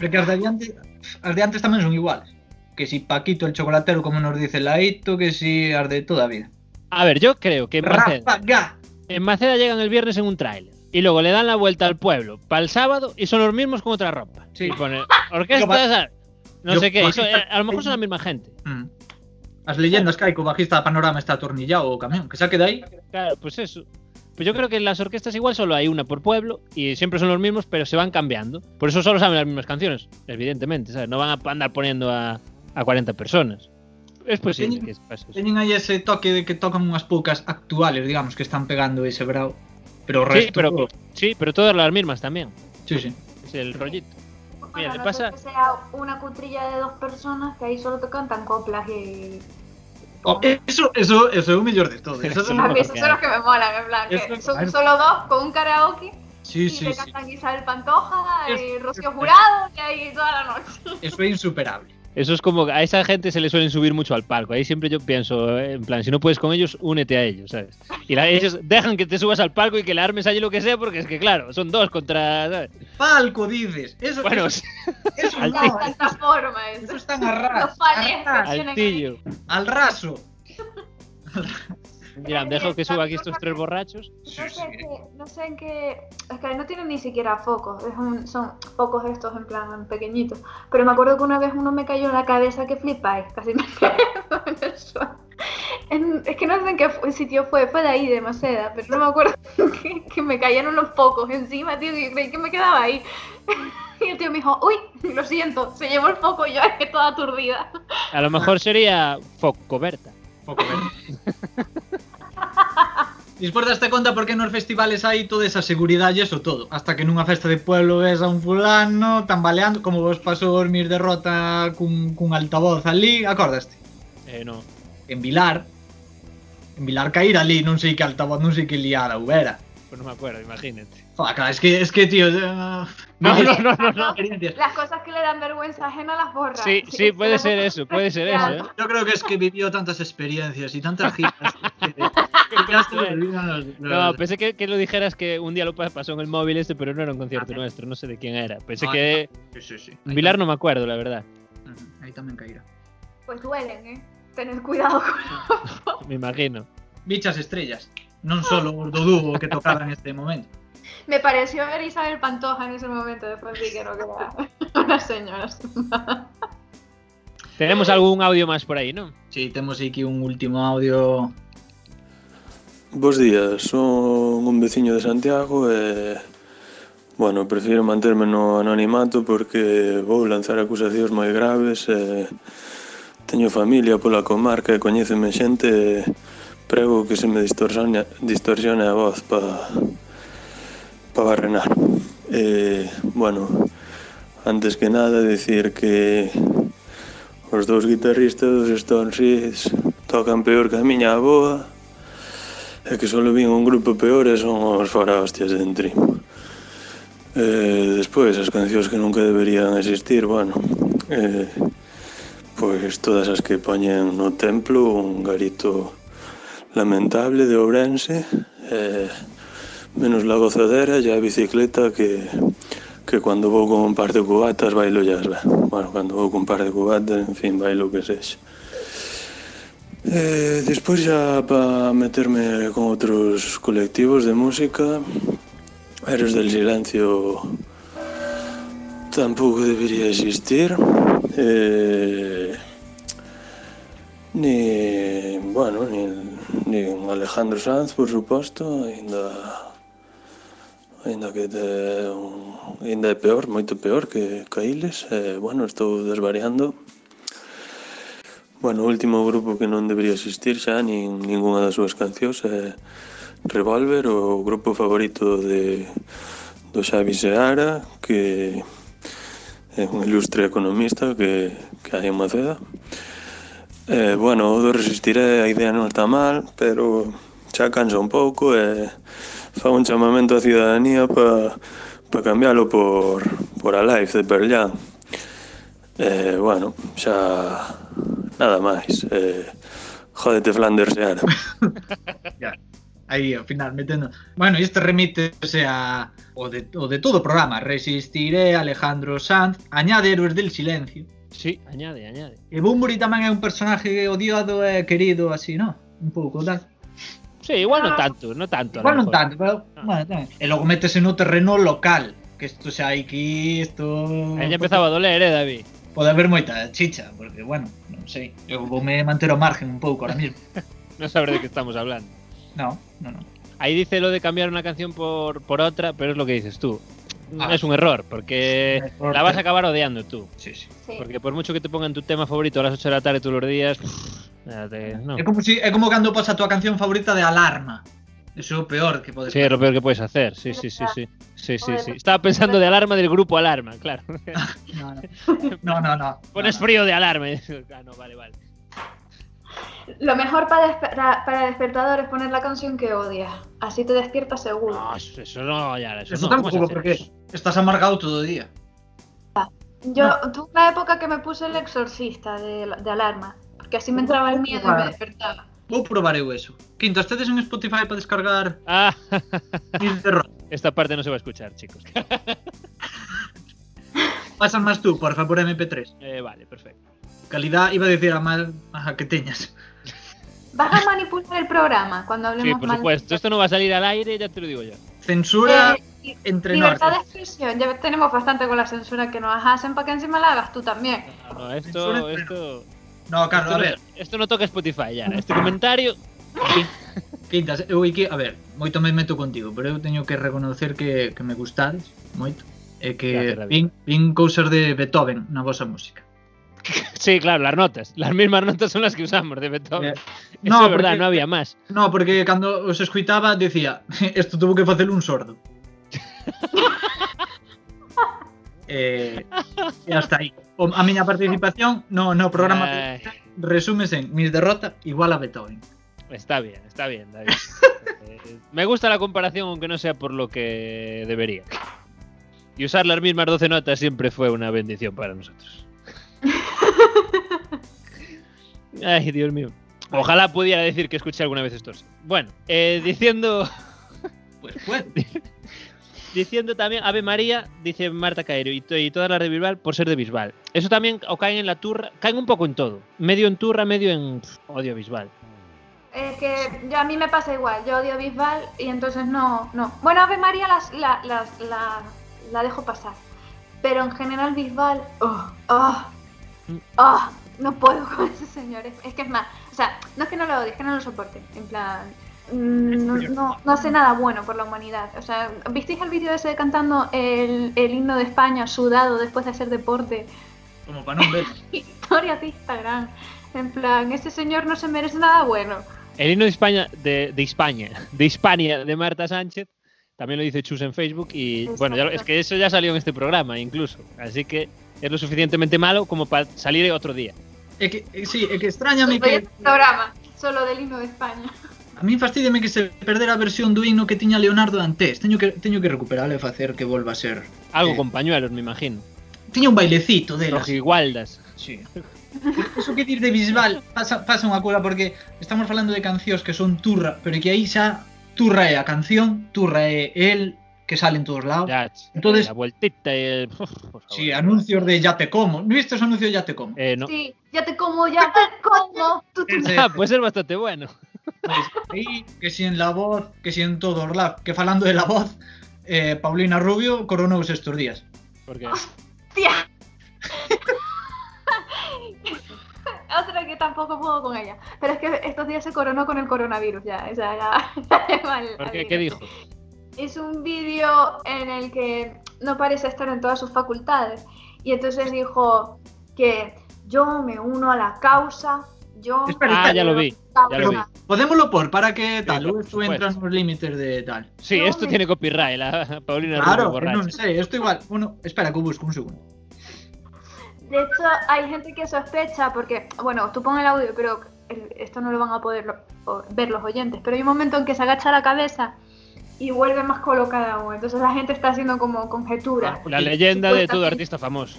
Porque as de adiante, as de antes tamén son iguales. Que si Paquito el chocolatero, como nos dice Laito, que si as de toda a vida. A ver, yo creo que en Maceda, en Maceda llegan el viernes en un tráiler y luego le dan la vuelta al pueblo para el sábado y son los mismos con otra ropa. Sí. Y pone Yo orquesta, pa- ¿sabes? no yo sé qué, bajista- eh, a lo mejor son la misma gente. Mm. As leyendas que hai co bajista da Panorama está atornillado o camión, que saque de aí. Claro, pues eso. Pues yo creo que en las orquestas igual solo hay una por pueblo y siempre son los mismos, pero se van cambiando. Por eso solo saben las mismas canciones, evidentemente, ¿sabes? No van a andar poniendo a, a 40 personas. Es posible Teñen- que pase eso. Teñen aí ese toque de que tocan unhas poucas actuales, digamos, que están pegando ese bravo. Pero o Sí, resto... pero, sí, pero todas las mismas también. Sí, sí. Es el rollito. Mira, Bueno, le pasa- que sea una cutrilla de dos personas que ahí solo te cantan coplas y... Oh, eso, eso, eso é o mellor de todo. Eso son los que me molan, en plan, que son solo dos con un karaoke Sí, y sí, te sí. cantan Isabel Pantoja Es- y Rocío es- Jurado y ahí toda la noche. Eso é insuperable. Eso es como a esa gente se le suelen subir mucho al palco. Ahí siempre yo pienso, eh, en plan, si no puedes con ellos, únete a ellos, ¿sabes? Y la- ellos dejan que te subas al palco y que le armes allí lo que sea, porque es que, claro, son dos contra. ¿sabes? Palco, dices. Eso, Bueno, eso, eso al no, esta forma, eso eso. están a ras, Los palés a ras, que tienen al tillo. al raso. Mira, dejo que suba aquí estos tres borrachos. No sé, sí. qué- no sé en qué. Es que no tienen ni siquiera focos. es un- son focos estos en plan pequeñitos. Pero me acuerdo que una vez uno me cayó en la cabeza que flipáis. Casi me en el suelo. En- es que no sé en qué sitio fue. Fue de ahí, de Maceda. Pero no me acuerdo que, que me caían unos focos encima, tío. Y creí que me quedaba ahí. Y el tío me dijo, uy, lo siento, se llevó el foco y yo es que toda aturdida. A lo mejor sería Focoberta. Ver. Despois daste conta por que nos festivales hai toda esa seguridade e eso todo. Hasta que nunha festa de pueblo ves a un fulano tambaleando, como vos pasou dormir de rota cun, cun altavoz ali, acordaste? Eh, no. En Vilar, en Vilar caíra ali, non sei que altavoz, non sei que liada houbera. Pues no me acuerdo, imagínate. Es que, es que tío... No, no, no, no, no. Las cosas que le dan vergüenza ajena las borra. Sí, sí, puede ser eso, puede ser eso, ¿eh? Yo creo que es que vivió tantas experiencias y tantas giras que, que los- los- No, pensé que, que lo dijeras que un día lo pa- pasó en el móvil este, pero no era un concierto nuestro, no sé de quién era. Pensé Ah, que Sí, sí, sí. en Vilar no me acuerdo, la verdad. Ahí tamén caíra. Pues duelen, ¿eh? Tened cuidado con Me imagino. Bichas estrellas. non solo os do dúo que tocaban este momento. Me pareció ver Isabel Pantoja en ese momento, después vi que no queda una señora. Tenemos algún audio más por aí, non? Sí, temos aquí un último audio. Bos días, son un veciño de Santiago e... Bueno, prefiro manterme no anonimato porque vou lanzar acusacións moi graves e... Teño familia pola comarca e coñéceme xente e Prego que se me distorsione, distorsione a voz para pa barrenar. Eh, bueno, antes que nada decir que os dous guitarristas dos Stones tocan peor que a miña aboa e que solo vin un grupo peor e son os farahostias de Entrim. Eh, despois, as cancións que nunca deberían existir, bueno, eh, pois todas as que poñen no templo un garito lamentable de Ourense, eh, menos la gozadera e a bicicleta que, que cando vou con un par de cubatas bailo ya. Bueno, cando vou con un par de cubatas, en fin, bailo que sexa. Eh, despois xa para meterme con outros colectivos de música, Eres del Silencio tampouco debería existir. Eh, ni, bueno, ni Din Alejandro Sanz, por suposto, ainda ainda que de, un, ainda é peor, moito peor que Cailes. Eh, bueno, estou desvariando. Bueno, o último grupo que non debería existir xa nin ninguna das súas cancións é Revolver, o grupo favorito de do Xavi Seara, que é un ilustre economista que, que hai en Maceda. Eh, bueno, o do resistiré a idea non está mal, pero xa cansa un pouco e fa un chamamento á ciudadanía para pa cambiálo por, por a live de Pearl Jam. Eh, bueno, xa nada máis. Eh, jódete Flanders Seara. Ya. Aí, ao final, metendo... Bueno, este remítese a... O de, o de todo o programa. Resistiré, Alejandro Sanz, añade Héroes del Silencio. Sí, añade, añade. E Bumburi tamén é un personaje odiado e querido así, ¿no? Un pouco, tal. Sí, igual no tanto, no tanto. Igual mejor. tanto, pero... Bueno, tamén. E logo métese no terreno local. Que xa hai aquí, isto... Ahí ya empezaba a doler, eh, David. Pode haber moita chicha, porque, bueno, non sei. Eu voume manter ao margen un pouco ahora mismo. No sabré de qué estamos hablando. No, no, no. ahí dice lo de cambiar una canción por, por otra, pero es lo que dices tú. Ah. es un error, porque Error, la vas a pero- acabar odiando tú. Sí, sí. Sí. Porque por mucho que te pongan tu tema favorito a las 8 de la tarde todos los días, te- no. É como si é como cando pasa a tua canción favorita de Alarma. Eso é o peor que podes Sí, es lo peor que puedes hacer. Sí, sí, sí, sí. Sí, sí, sí. Estaba pensando de alarma del grupo Alarma, claro. No, no, no. no. Pones frío de alarma. Ah, no, vale, vale. Lo mejor para, desper- para despertador es poner la canción que odias. Así te despiertas seguro. No, eso, eso no, ya, eso, Eso no. ¿cómo vas a tampouco, hacer porque estás amargado todo o día. Yo tuve una época que me puse el exorcista de, de alarma. Porque así me entraba el miedo y me despertaba. Vou probar eu eso. Quintas, tedes en Spotify para descargar Ah, esta parte no se va a escuchar, chicos. Pasan más tú, por MP3. Eh, vale, perfecto. Calidad, iba a decir a mal a que teñas. Vas a manipular el programa cuando Sí, hablemos por mal. supuesto. Esto no va a salir al aire, ya te lo digo yo. Censura Eh, entre Libertad de expresión. Ya tenemos bastante con la censura que nos hacen para que encima la hagas tú también. No, no, esto, esto, No, Carlos, esto, a ver. no, esto no toca Spotify ya. Este comentario. Quintas, eu aquí, a ver, moito me meto contigo, pero eu teño que reconocer que, que me gustades moito e que vin, vin cousas de Beethoven na vosa música. Sí, claro, las notas. Las mismas notas son las que usamos de Beethoven. Eh, Eso no, verdad, porque- no había más. No, porque cando os escuitaba decía, isto tuvo que facer un sordo. eh, e hasta aí. O, a miña participación no, no programa Ay, resúmese en mis derrotas igual a Beethoven. está bien, está bien, David. Eh, Me gusta la comparación, aunque no sea por lo que debería. Y usar las mismas 12 notas siempre fue una bendición para nosotros. Ay, Dios mío. Ojalá pudiera decir que escuché alguna vez estos. Bueno, eh, diciendo. Pues. Diciendo también Ave María, dice Marta Caero, y, y todas las de Bisbal por ser de Bisbal. Eso también, o caen en la turra, caen un poco en todo. Medio en turra, medio en odio Bisbal. Es que yo, a mí me pasa igual. Yo odio Bisbal y entonces no. no. Bueno, Ave María las, la, las- la, la dejo pasar. Pero en general Bisbal. Oh, oh, oh, no puedo con ese señor. Es, que es más. O sea, no es que no lo odie, es que no lo soporte. En plan. No, no, no hace nada bueno por la humanidad. O sea, ¿visteis el vídeo ese de cantando el, el himno de España sudado después de hacer deporte? Como para non ver. Historias de Instagram. En plan, ese señor no se merece nada bueno. El himno de España, de, de España, de Hispania, de Marta Sánchez, también lo dice Chus en Facebook y bueno, ya es que eso ya salió en este programa incluso, así que es lo suficientemente malo como para salir otro día. É que, é, sí, é que extrañame que un programa solo del himno de España. a min fastídeme que se perdera a versión do himno que tiña Leonardo antes. Teño que teño que recuperarla e facer que volva a ser. Algo Eh, con pañuelos, me imagino. Tiña un bailecito delas. Rojigualdas. Sí. Eso que dir de Bisbal pasa, pasa unha cola porque estamos falando de cancións que son turra, pero que aí xa turra é a canción, turra é el que sale en todos lados. Ya, Entonces- la vueltita y el... Por. Sí, anuncios de ya te como. ¿Viste esos anuncios de ya te como? Eh, no. Sí, ya te como, ya te como. Tú, tú. Ah, puede ser bastante bueno. Pois, aí, que si en la voz, que si en todos lados, que falando de la voz, eh, Paulina Rubio coronouse estos días. Porque Tía. Otra que tampoco puedo con ella. Pero es que estos días se coronó con el coronavirus ya. O sea, ya. mal, ¿Por qué? al ¿Qué virus. dijo? Es un vídeo en el que no parece estar en todas sus facultades. Y entonces dijo que yo me uno a la causa. Yo Espera, Ah, ya lo vi. Ya lo vi. Podémoslo por para que tal, luego tú entras nos límites de tal. Sí, No, esto me- tiene copyright, la Paulina Claro, borracha. sei, esto igual. Bueno, espera que busco un segundo. De hecho, hay gente que sospecha, porque, bueno, tú pon el audio, pero esto no lo van a poder lo- ver los oyentes, pero hay un momento en que se agacha la cabeza y vuelve más colocada aún. Entonces la gente está haciendo como conjetura. La leyenda de todo artista famoso.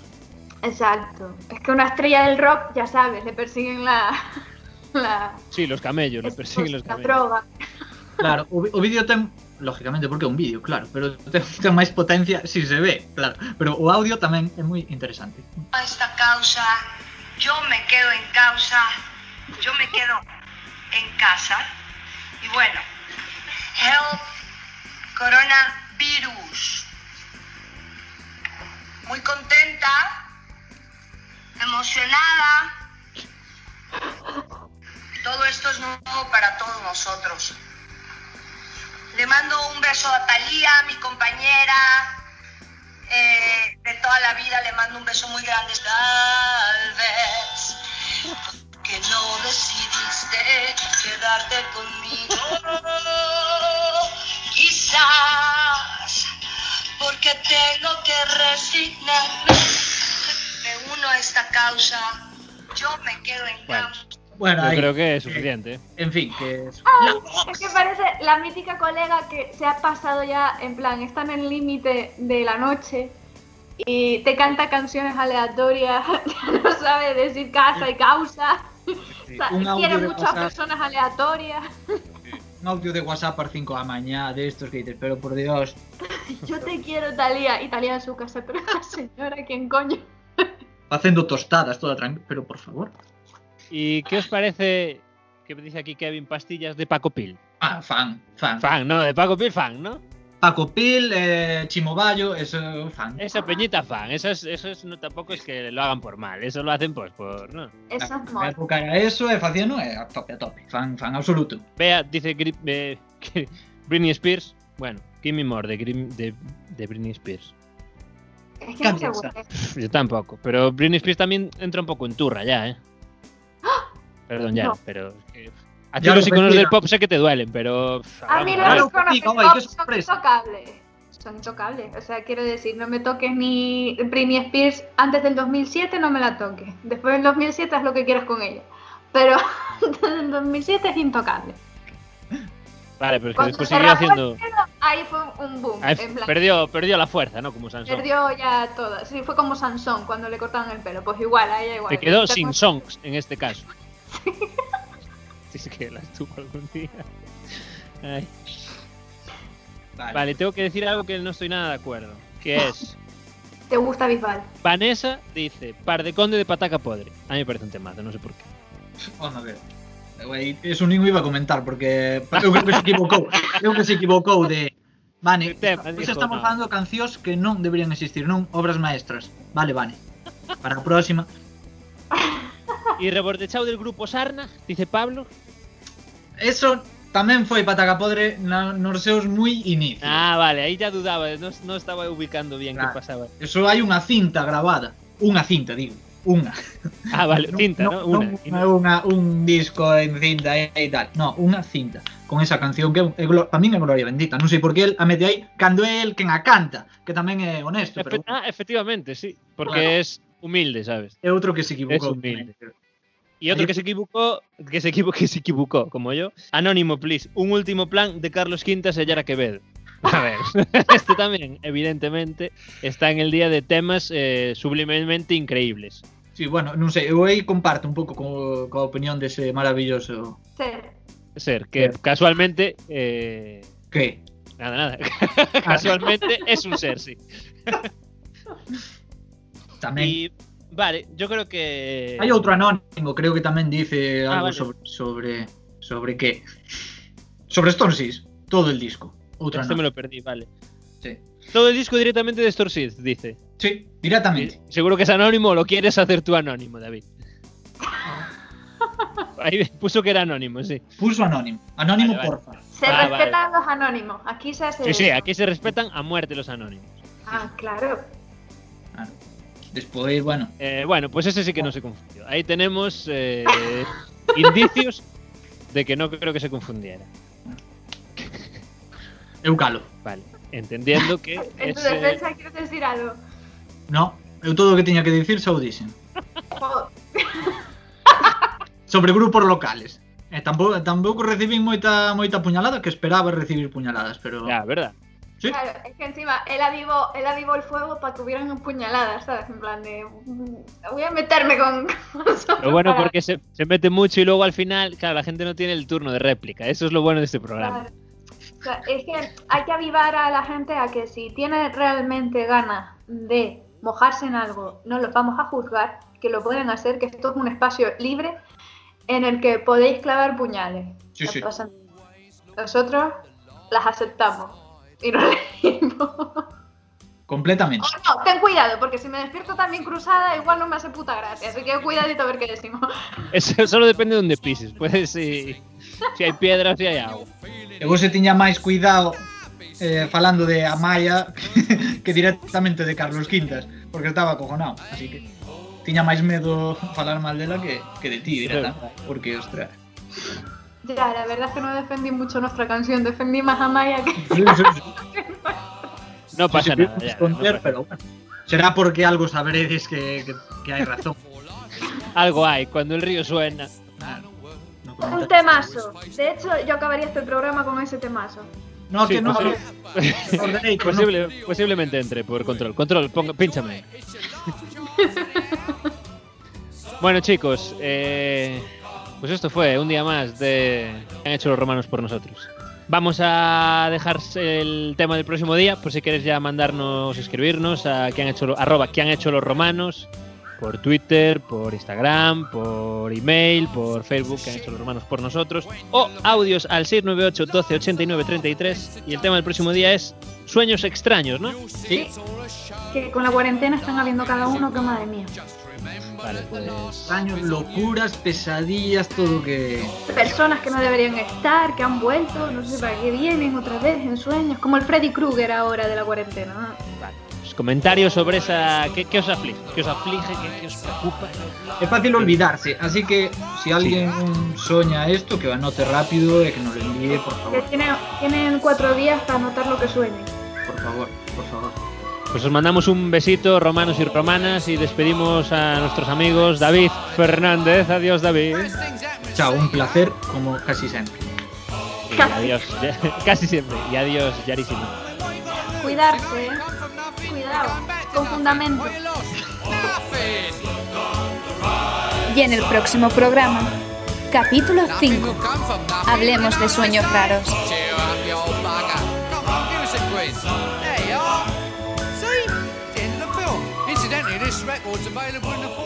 Exacto. Es que una estrella del rock, ya sabes, le persiguen la. la. Sí, los camellos, le persiguen los la camellos. droga. Claro, o, vídeo ten, lógicamente porque é un vídeo, claro, pero ten, ten máis potencia si se ve, claro, pero audio tamén é moi interesante. esta causa, yo me quedo en causa, yo me quedo en casa. Y bueno, help coronavirus. Muy contenta, emocionada. Todo esto es nuevo para todos nosotros. Le mando un beso a Talía, mi compañera eh, de toda la vida. Le mando un beso muy grande. Tal vez que no decidiste quedarte conmigo. Quizás porque tengo que resignarme. Me uno a esta causa. Yo me quedo en Bueno. Bueno, yo ahí. creo que es suficiente. ¿eh? En fin, que es... Ay, es que parece la mítica colega que se ha pasado ya, en plan, está en el límite de la noche y te canta canciones aleatorias, ya no sabe decir casa y causa. O sea, quiere mucho a WhatsApp. personas aleatorias. un audio de WhatsApp a las 5 de la mañana de estos que dices, pero por Dios. Yo te quiero, Talía. Y Talía en su casa, pero la señora, ¿quién coño? Haciendo tostadas toda tranquila, pero por favor. ¿Y qué os parece que dice aquí Kevin Pastillas de Paco Pil? Ah, fan, fan. Fan, no, de Paco Pil fan, ¿no? Paco Pil, eh, Chimo Bayo, eso, fan. Esa peñita fan, eso es, eso es, no, tampoco es que lo hagan por mal, eso lo hacen pues por, ¿no? Eso es mod. época era eso, e facíano e a tope, a tope. Fan, fan absoluto. Vea, dice Gri- eh, que Britney Spears, bueno, Give Me More de, Grim- de, de Britney Spears. Es que no. Yo tampoco, pero Britney Spears también entra un poco en turra ya, ¿eh? Perdón, ya, No. pero... es que- A ti los iconos del pop sé que te duelen, pero... A mí los iconos del pop son intocables. Son intocables. O sea, quiero decir, no me toques ni Britney Spears antes del 2007, no me la toques. Después del 2007 haz lo que quieras con ella. Pero antes del 2007 es intocable. Vale, pero es que Cuando después siguió haciendo... ahí fue un boom. Ahí en plan, perdió, perdió la fuerza, ¿no? Como Sansón. perdió ya todo. Sí, fue como Sansón cuando le cortaban el pelo. Pues igual, a ella igual. Se quedó sin songs en este caso. Sí que las tuvo algún día. Ay. Vale. Vale, tengo que decir algo que no estoy nada de acuerdo. Que es, Te gusta Bisbal. Vanessa dice, par de conde de pataca podre. A mí me parece un temazo, no sé por qué. Vamos a ver. Eso nin o iba a comentar porque eu creo que se equivocou. Eu que se equivocou de Vane, pois dijo, estamos no. falando de cancións que non deberían existir, non obras maestras. Vale, Vane. Para a próxima. Y rebordechao del grupo Sarna, dice Pablo. Eso tamén foi pataca podre na, nos seus moi inicios. Ah, vale, ahí ya dudaba, no, no estaba ubicando bien Claro. qué pasaba. Eso hai unha cinta grabada. Unha cinta, digo. Unha. Ah, vale, cinta, ¿no? Una. Non, é unha, un disco en cinta e, e tal. No, unha cinta. Con esa canción que é, para min é Gloria Bendita. Non sei por que el a mete aí cando é el quen a canta. Que tamén é honesto, pero ah, efectivamente, sí. Porque Claro. es humilde, ¿sabes? é outro que se Es equivocou. humilde. Y otro que se equivocó, que se equivocó, que se equivocó, como yo. Anónimo, please. Un último plan de Carlos Quintas y Yara Quevedo. A ver, este también, evidentemente, está en el día de temas eh, sublimemente increíbles. Sí, bueno, non sei, eu aí comparto un pouco co, coa opinión dese maravilloso Ser. Ser, que casualmente. eh, que nada, nada. casualmente es un ser, sí. tamén Y vale, yo creo que. hai outro anónimo, creo que tamén dice Ah, algo vale. sobre sobre sobre que sobre Stormsis, todo el disco. Outro Este me lo perdí, vale. Sí. Todo el disco directamente de Storsid, dice. Sí, directamente. Seguro que es anónimo o lo quieres hacer tú anónimo, David. Ahí puso que era anónimo, sí. Puso anónimo. Anónimo, Vale, vale. porfa. Se Ah, respetan los anónimos. Aquí se hace. Sí, sí, aquí se respetan a muerte los anónimos. Ah, claro. Despois, bueno, Eh, bueno, pues ese sí que no se confundió. Ahí tenemos eh, indicios de que no creo que se confundiera. eu calo. Vale, entendiendo que En tu ese- defensa quieres decir algo. No, eu todo o que tiña que dicir xa o dixen. Joder. Sobre grupos locales. E tampouco, tampouco recibín moita moita puñalada que esperaba recibir puñaladas, pero Ya, ¿verdad? Sí. Claro, es que encima él avivó, él avivó el fuego para que hubieran puñaladas, ¿sabes? En plan de. mm, Voy a meterme con. Lo bueno para- porque se, se mete mucho y luego al final, claro, la gente no tiene el turno de réplica. Eso es lo bueno de este programa. Claro. O sea, es que hay que avivar a la gente a que si tiene realmente ganas de mojarse en algo, no los vamos a juzgar, que lo pueden hacer, que esto es un espacio libre en el que podéis clavar puñales. Sí, sí. Nosotros las aceptamos y lo leímos. Completamente. Oh, no, ten cuidado, porque si me despierto también cruzada, igual no me hace puta gracia. Así que cuidadito a ver qué decimos. Eso solo depende de donde pises. Pues si, si hai piedras, si hai agua. Eu se tiña máis cuidado eh, falando de Amaya que directamente de Carlos Quintas, porque estaba acojonado, así que tiña máis medo falar mal dela que, que de ti, directamente, porque, ostras... Ya, la verdad es que no defendí mucho nuestra canción, defendí más a Maya que... No pasa Sí, nada. ya, esconder, no pasa- pero bueno. Será porque algo sabréis que, que, que hay razón. Algo hay, cuando el río suena. Un temazo. De hecho, yo acabaría este programa con ese temazo. No, Sí, que no. Posible- Posiblemente entre por control. Control, ponga, pínchame. bueno, chicos, eh, pues esto fue un día más de que han hecho los romanos por nosotros. Vamos a dejar el tema del próximo día, por si queréis ya mandarnos, escribirnos a que han hecho, arroba que han hecho los romanos, por Twitter, por Instagram, por email, por Facebook, que han hecho los romanos por nosotros, o audios al 698 12 89 33. Y el tema del próximo día es sueños extraños, ¿no? Sí. Que con la cuarentena están habiendo cada uno que madre mía. Vale, pues. Extraños, locuras, pesadillas, todo que. Personas que no deberían estar, que han vuelto, no sé para qué vienen otra vez en sueños, como el Freddy Krueger ahora de la cuarentena. ¿no? pues, comentarios sobre esa. ¿Qué, qué os aflige? ¿Qué os aflige? ¿Qué, qué os preocupa? Es fácil olvidarse, así que si alguien soña esto, que lo anote rápido y que nos lo envíe, por Que favor. tienen, tienen cuatro días para anotar lo que sueñen. Por favor, por favor. Pues os mandamos un besito, romanos y romanas, y despedimos a nuestros amigos David Fernández. Adiós, David. Chao, un placer, como casi siempre. Y adiós, casi siempre. Y adiós, Yarísimo. Cuidarse, ¿eh? Cuidado, con fundamento. Y en el próximo programa, capítulo 5, hablemos de sueños raros. Record's available in the.